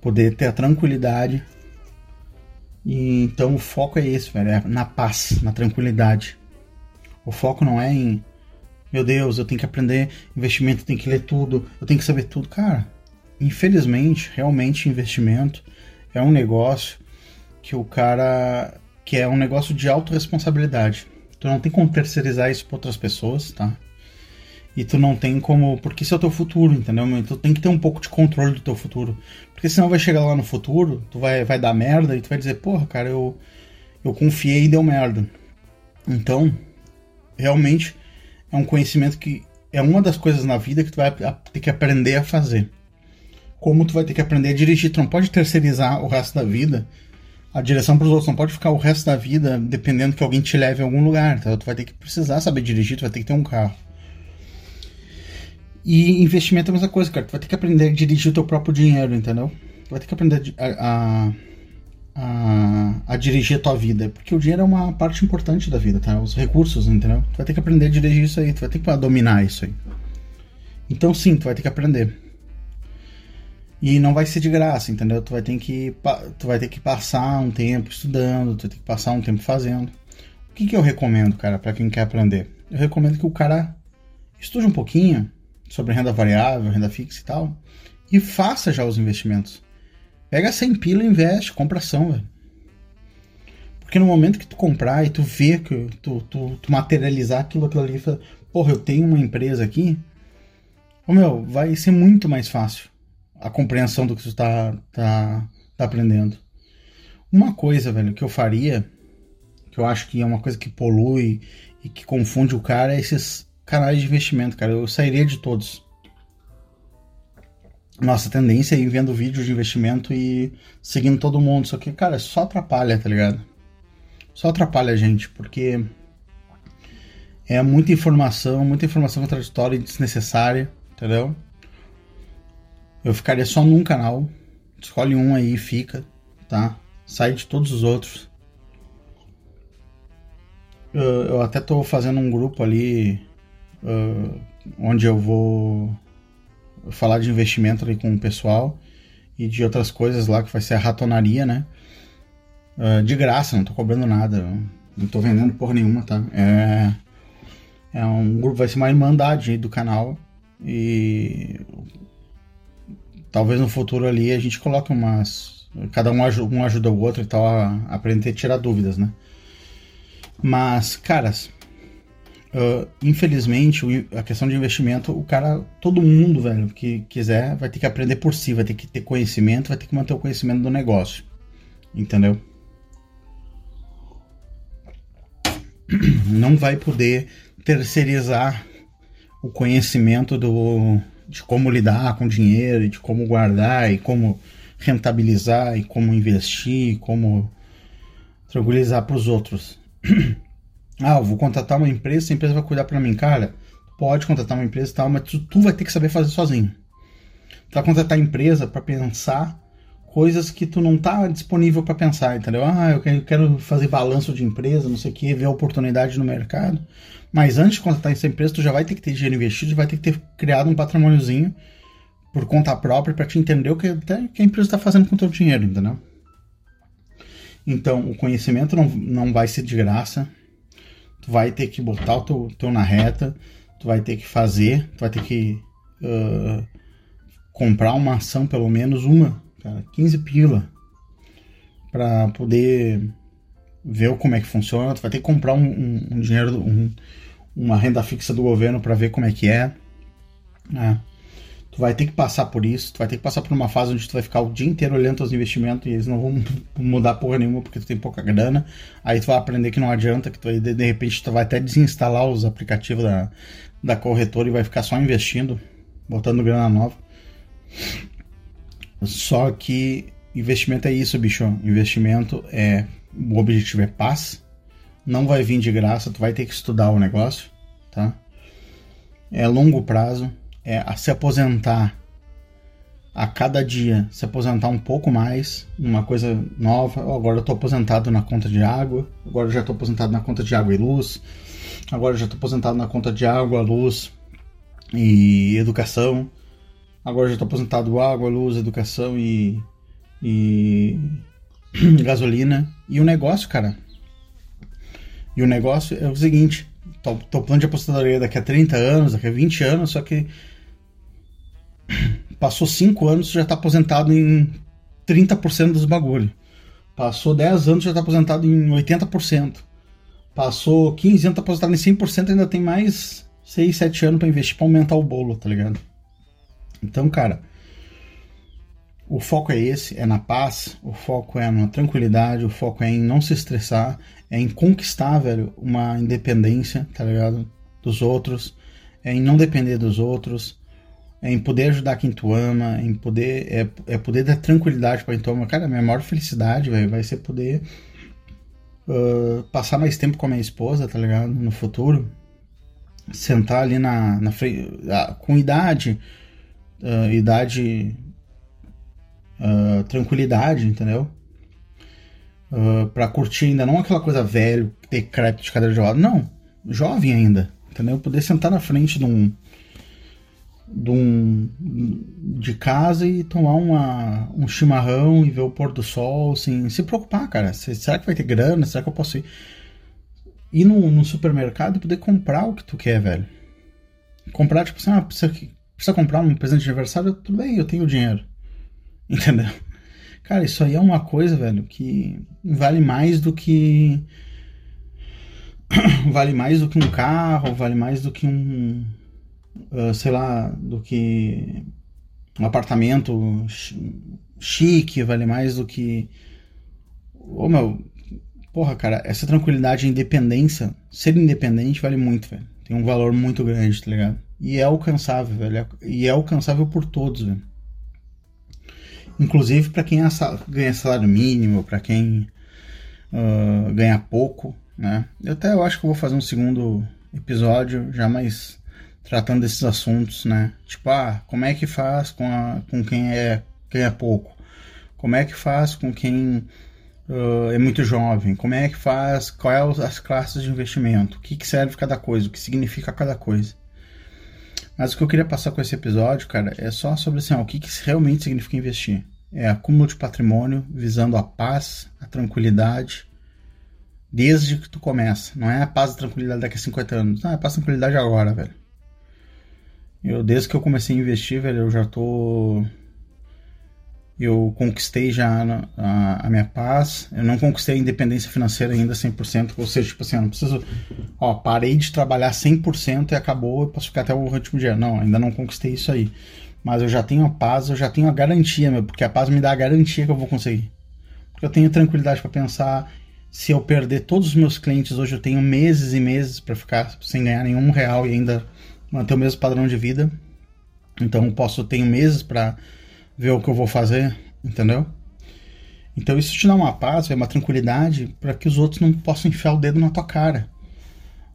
Poder ter a tranquilidade. E, então o foco é esse, velho, é na paz, na tranquilidade. O foco não é em, meu Deus, eu tenho que aprender investimento, eu tenho que ler tudo, eu tenho que saber tudo. Cara, infelizmente, realmente investimento é um negócio que o cara que é um negócio de autorresponsabilidade. Tu não tem como terceirizar isso para outras pessoas, tá? E tu não tem como. Porque isso é o teu futuro, entendeu? Tu tem que ter um pouco de controle do teu futuro. Porque senão vai chegar lá no futuro, tu vai, vai dar merda e tu vai dizer, porra, cara, eu, eu confiei e deu merda. Então, realmente é um conhecimento que é uma das coisas na vida que tu vai ter que aprender a fazer. Como tu vai ter que aprender a dirigir, tu não pode terceirizar o resto da vida a direção para os outros, não pode ficar o resto da vida dependendo que alguém te leve a algum lugar. Então, tu vai ter que precisar saber dirigir, tu vai ter que ter um carro. E investimento é a mesma coisa, cara. Tu vai ter que aprender a dirigir o teu próprio dinheiro, entendeu? Tu vai ter que aprender a, a a, a, dirigir a tua vida. Porque o dinheiro é uma parte importante da vida, tá? Os recursos, entendeu? Tu vai ter que aprender a dirigir isso aí, tu vai ter que dominar isso aí. Então sim, tu vai ter que aprender. E não vai ser de graça, entendeu? Tu vai ter que, tu vai ter que passar um tempo estudando, tu vai ter que passar um tempo fazendo. O que, que eu recomendo, cara, para quem quer aprender? Eu recomendo que o cara estude um pouquinho sobre renda variável, renda fixa e tal, e faça já os investimentos. Pega 100 pila e investe, compra ação, velho. Porque no momento que tu comprar e tu ver que tu, tu, tu materializar aquilo, aquilo ali, fala, porra, eu tenho uma empresa aqui, ô meu, vai ser muito mais fácil a compreensão do que tu tá, tá, tá aprendendo. Uma coisa, velho, que eu faria, que eu acho que é uma coisa que polui e que confunde o cara, é esses canais de investimento, cara. Eu sairia de todos nossa tendência é ir vendo vídeos de investimento e seguindo todo mundo. Só que, cara, só atrapalha, tá ligado? Só atrapalha a gente, porque é muita informação, muita informação contraditória e desnecessária, entendeu? Eu ficaria só num canal, escolhe um aí e fica, tá? Sai de todos os outros. eu, eu até tô fazendo um grupo ali uh, onde eu vou falar de investimento ali com o pessoal e de outras coisas lá que vai ser a ratonaria, né? Uh, de graça, não tô cobrando nada, não tô vendendo porra nenhuma, tá? É, é um grupo, vai ser uma irmandade do canal e talvez no futuro ali a gente coloque umas. Cada um ajuda, um ajuda o outro e tal aprender a tirar dúvidas, né? Mas, caras, uh, infelizmente, a questão de investimento, o cara, todo mundo, velho, que quiser, vai ter que aprender por si, vai ter que ter conhecimento, vai ter que manter o conhecimento do negócio. Entendeu? Não vai poder terceirizar o conhecimento do, de como lidar com dinheiro, de como guardar e como rentabilizar e como investir, e como tranquilizar para os outros. *clears throat* ah, eu vou contratar uma empresa, a empresa vai cuidar para mim, cara. Pode contratar uma empresa e tal, mas tu, tu vai ter que saber fazer sozinho. Tu vai contratar a empresa para pensar coisas que tu não tá disponível para pensar, entendeu? Ah, eu quero fazer balanço de empresa, não sei o que, ver oportunidade no mercado. Mas antes de contratar essa empresa, tu já vai ter que ter dinheiro investido, vai ter que ter criado um patrimôniozinho por conta própria para te entender o que, que a empresa está fazendo com o teu dinheiro, entendeu? Então, o conhecimento não, não vai ser de graça. Tu vai ter que botar o teu, teu na reta, tu vai ter que fazer, tu vai ter que uh, comprar uma ação, pelo menos uma, cara, 15 pila, para poder ver como é que funciona. Tu vai ter que comprar um, um, um dinheiro, um, uma renda fixa do governo para ver como é que é. Né? Tu vai ter que passar por isso, tu vai ter que passar por uma fase onde tu vai ficar o dia inteiro olhando os investimentos e eles não vão *laughs* mudar porra nenhuma porque tu tem pouca grana. Aí tu vai aprender que não adianta, que tu vai, de, de repente tu vai até desinstalar os aplicativos da, da corretora e vai ficar só investindo, botando grana nova. Só que investimento é isso, bicho. Investimento é o objetivo é paz, não vai vir de graça, tu vai ter que estudar o negócio, tá? É longo prazo, é a se aposentar a cada dia, se aposentar um pouco mais, uma coisa nova. agora eu tô aposentado na conta de água, agora eu já tô aposentado na conta de água e luz, agora eu já tô aposentado na conta de água, luz e educação. Agora eu já tô aposentado água, luz, educação e, e *clears throat* gasolina. E o negócio, cara. E o negócio é o seguinte: tô, tô plano de aposentadoria daqui a 30 anos, daqui a 20 anos, só que passou 5 anos já tá aposentado em 30% dos bagulho. Passou 10 anos já tá aposentado em 80%. Passou 15 anos tá aposentado em 100%, ainda tem mais 6, 7 anos para investir para aumentar o bolo, tá ligado? Então, cara, o foco é esse, é na paz, o foco é na tranquilidade, o foco é em não se estressar, é em conquistar, velho, uma independência, tá ligado? Dos outros, é em não depender dos outros, em poder ajudar quem tu ama, em poder, é, é poder dar tranquilidade pra quem tu ama. Cara, a minha maior felicidade, velho, vai ser poder uh, passar mais tempo com a minha esposa, tá ligado? No futuro. Sentar ali na, na frente, uh, com idade, uh, idade uh, tranquilidade, entendeu? Uh, para curtir ainda não aquela coisa velho, ter crédito de cadeira de roda, não, jovem ainda, entendeu? Poder sentar na frente de um, de um de casa e tomar uma, um chimarrão e ver o pôr do sol sem se preocupar, cara. Será que vai ter grana? Será que eu posso ir, ir no, no supermercado e poder comprar o que tu quer, velho? Comprar, tipo assim, ah, precisa, precisa comprar um presente de aniversário? Tudo bem, eu tenho dinheiro. *laughs* Entendeu? Cara, isso aí é uma coisa, velho, que vale mais do que. *coughs* vale mais do que um carro, vale mais do que um. Uh, sei lá, do que um apartamento chique, vale mais do que. Ô oh, meu, porra, cara, essa tranquilidade e independência, ser independente vale muito, velho. Tem um valor muito grande, tá ligado? E é alcançável, velho. E é alcançável por todos, velho inclusive para quem é ganha salário mínimo, para quem uh, ganha pouco, né? Eu até eu acho que vou fazer um segundo episódio já mais tratando desses assuntos, né? Tipo, ah, como é que faz com, a, com quem é quem é pouco? Como é que faz com quem uh, é muito jovem, como é que faz, qual é as classes de investimento, o que, que serve cada coisa, o que significa cada coisa. Mas o que eu queria passar com esse episódio, cara, é só sobre assim, ó, o que, que realmente significa investir. É acúmulo de patrimônio visando a paz, a tranquilidade, desde que tu começa. Não é a paz e tranquilidade daqui a 50 anos. Não, é a paz e tranquilidade agora, velho. Eu, desde que eu comecei a investir, velho, eu já tô eu conquistei já a, a, minha paz. Eu não conquistei a independência financeira ainda 100%, ou seja, tipo assim, eu não preciso, ó, parei de trabalhar 100% e acabou, eu posso ficar até o último dia. Não, ainda não conquistei isso aí. Mas eu já tenho a paz, eu já tenho a garantia, meu, porque a paz me dá a garantia que eu vou conseguir. Porque eu tenho tranquilidade para pensar, se eu perder todos os meus clientes hoje, eu tenho meses e meses para ficar sem ganhar nenhum real e ainda manter o mesmo padrão de vida. Então posso tenho meses para ver o que eu vou fazer, entendeu? Então isso te dá uma paz, uma tranquilidade para que os outros não possam enfiar o dedo na tua cara.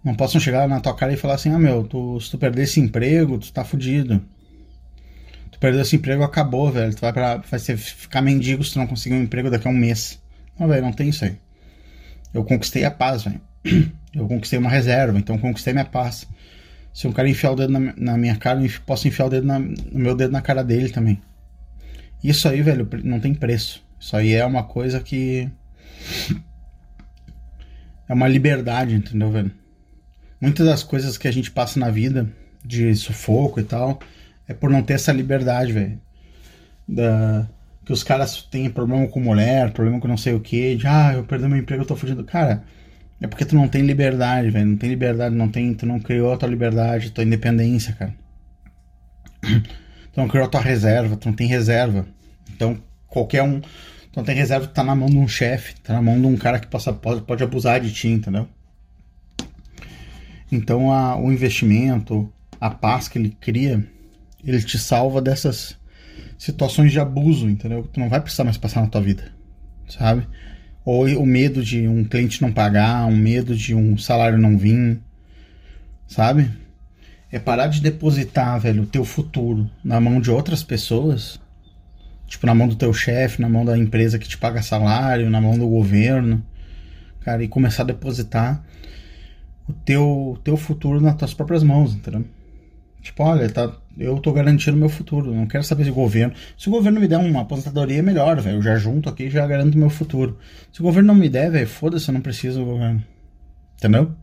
Não possam chegar na tua cara e falar assim: ah, meu, tu, se tu perder esse emprego, tu tá fudido. Tu perdeu esse emprego, acabou, velho. Tu vai, pra, vai ser, ficar mendigo se tu não conseguir um emprego daqui a um mês. Não, velho, não tem isso aí. Eu conquistei a paz, velho. *clears throat* Eu conquistei uma reserva, então conquistei minha paz. Se um cara enfiar o dedo na, na minha cara, eu posso enfiar o dedo na, meu dedo na cara dele também. Isso aí, velho, não tem preço. Isso aí é uma coisa que. *sniffs* É uma liberdade, entendeu, velho? Muitas das coisas que a gente passa na vida, de sufoco e tal, é por não ter essa liberdade, velho. Da... Que os caras têm problema com mulher, problema com não sei o que, de ah, eu perdi meu emprego, eu tô fugindo. Cara, é porque tu não tem liberdade, velho. Não tem liberdade, não tem, tu não criou a tua liberdade, tua independência, cara. *clears throat* Tu não criou a tua reserva, tu não tem reserva. Então, qualquer um. Tu não tem reserva, tu tá na mão de um chefe, tá na mão de um cara que possa, pode, pode abusar de ti, entendeu? Então, a, o investimento, a paz que ele cria, ele te salva dessas situações de abuso, entendeu? Tu não vai precisar mais passar na tua vida, sabe? Ou o medo de um cliente não pagar, um medo de um salário não vir, sabe? É parar de depositar, velho, o teu futuro na mão de outras pessoas. Tipo, na mão do teu chefe, na mão da empresa que te paga salário, na mão do governo. Cara, e começar a depositar o teu, teu futuro nas tuas próprias mãos, entendeu? Tipo, olha, tá, eu tô garantindo meu futuro, não quero saber se o governo. Se o governo me der uma aposentadoria, é melhor, velho. Eu já junto aqui já garanto meu futuro. Se o governo não me der, velho, foda-se, eu não preciso do governo. Entendeu?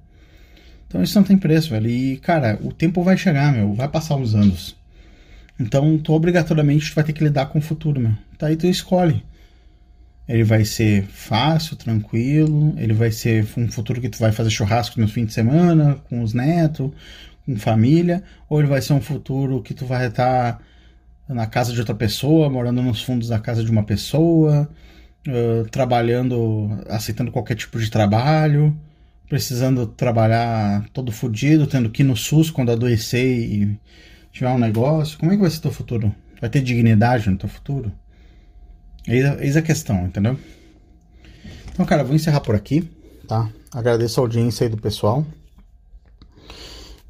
Então isso não tem preço, velho. E, cara, o tempo vai chegar, meu. Vai passar uns anos. Então, tu obrigatoriamente tu vai ter que lidar com o futuro, meu. Tá aí tu escolhe. Ele vai ser fácil, tranquilo. Ele vai ser um futuro que tu vai fazer churrasco no fim de semana, com os netos, com família. Ou ele vai ser um futuro que tu vai estar na casa de outra pessoa, morando nos fundos da casa de uma pessoa, uh, trabalhando, aceitando qualquer tipo de trabalho precisando trabalhar todo fodido, tendo que ir no SUS quando adoecer e tiver um negócio. Como é que vai ser teu futuro? Vai ter dignidade no teu futuro? Eis a questão, entendeu? Então, cara, vou encerrar por aqui, tá? Agradeço a audiência aí do pessoal.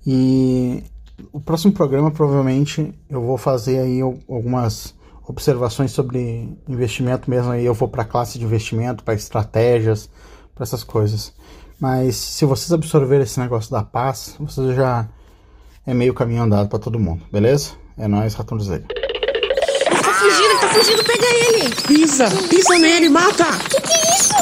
E o próximo programa, provavelmente, eu vou fazer aí algumas observações sobre investimento mesmo. Aí eu vou para classe de investimento, para estratégias, para essas coisas. Mas se vocês absorverem esse negócio da paz, vocês já é meio caminho andado para todo mundo, beleza? É nóis, Ratão de Ele tá fugindo, tá fugindo, pega ele! Pisa, pisa nele, mata! Que que é isso?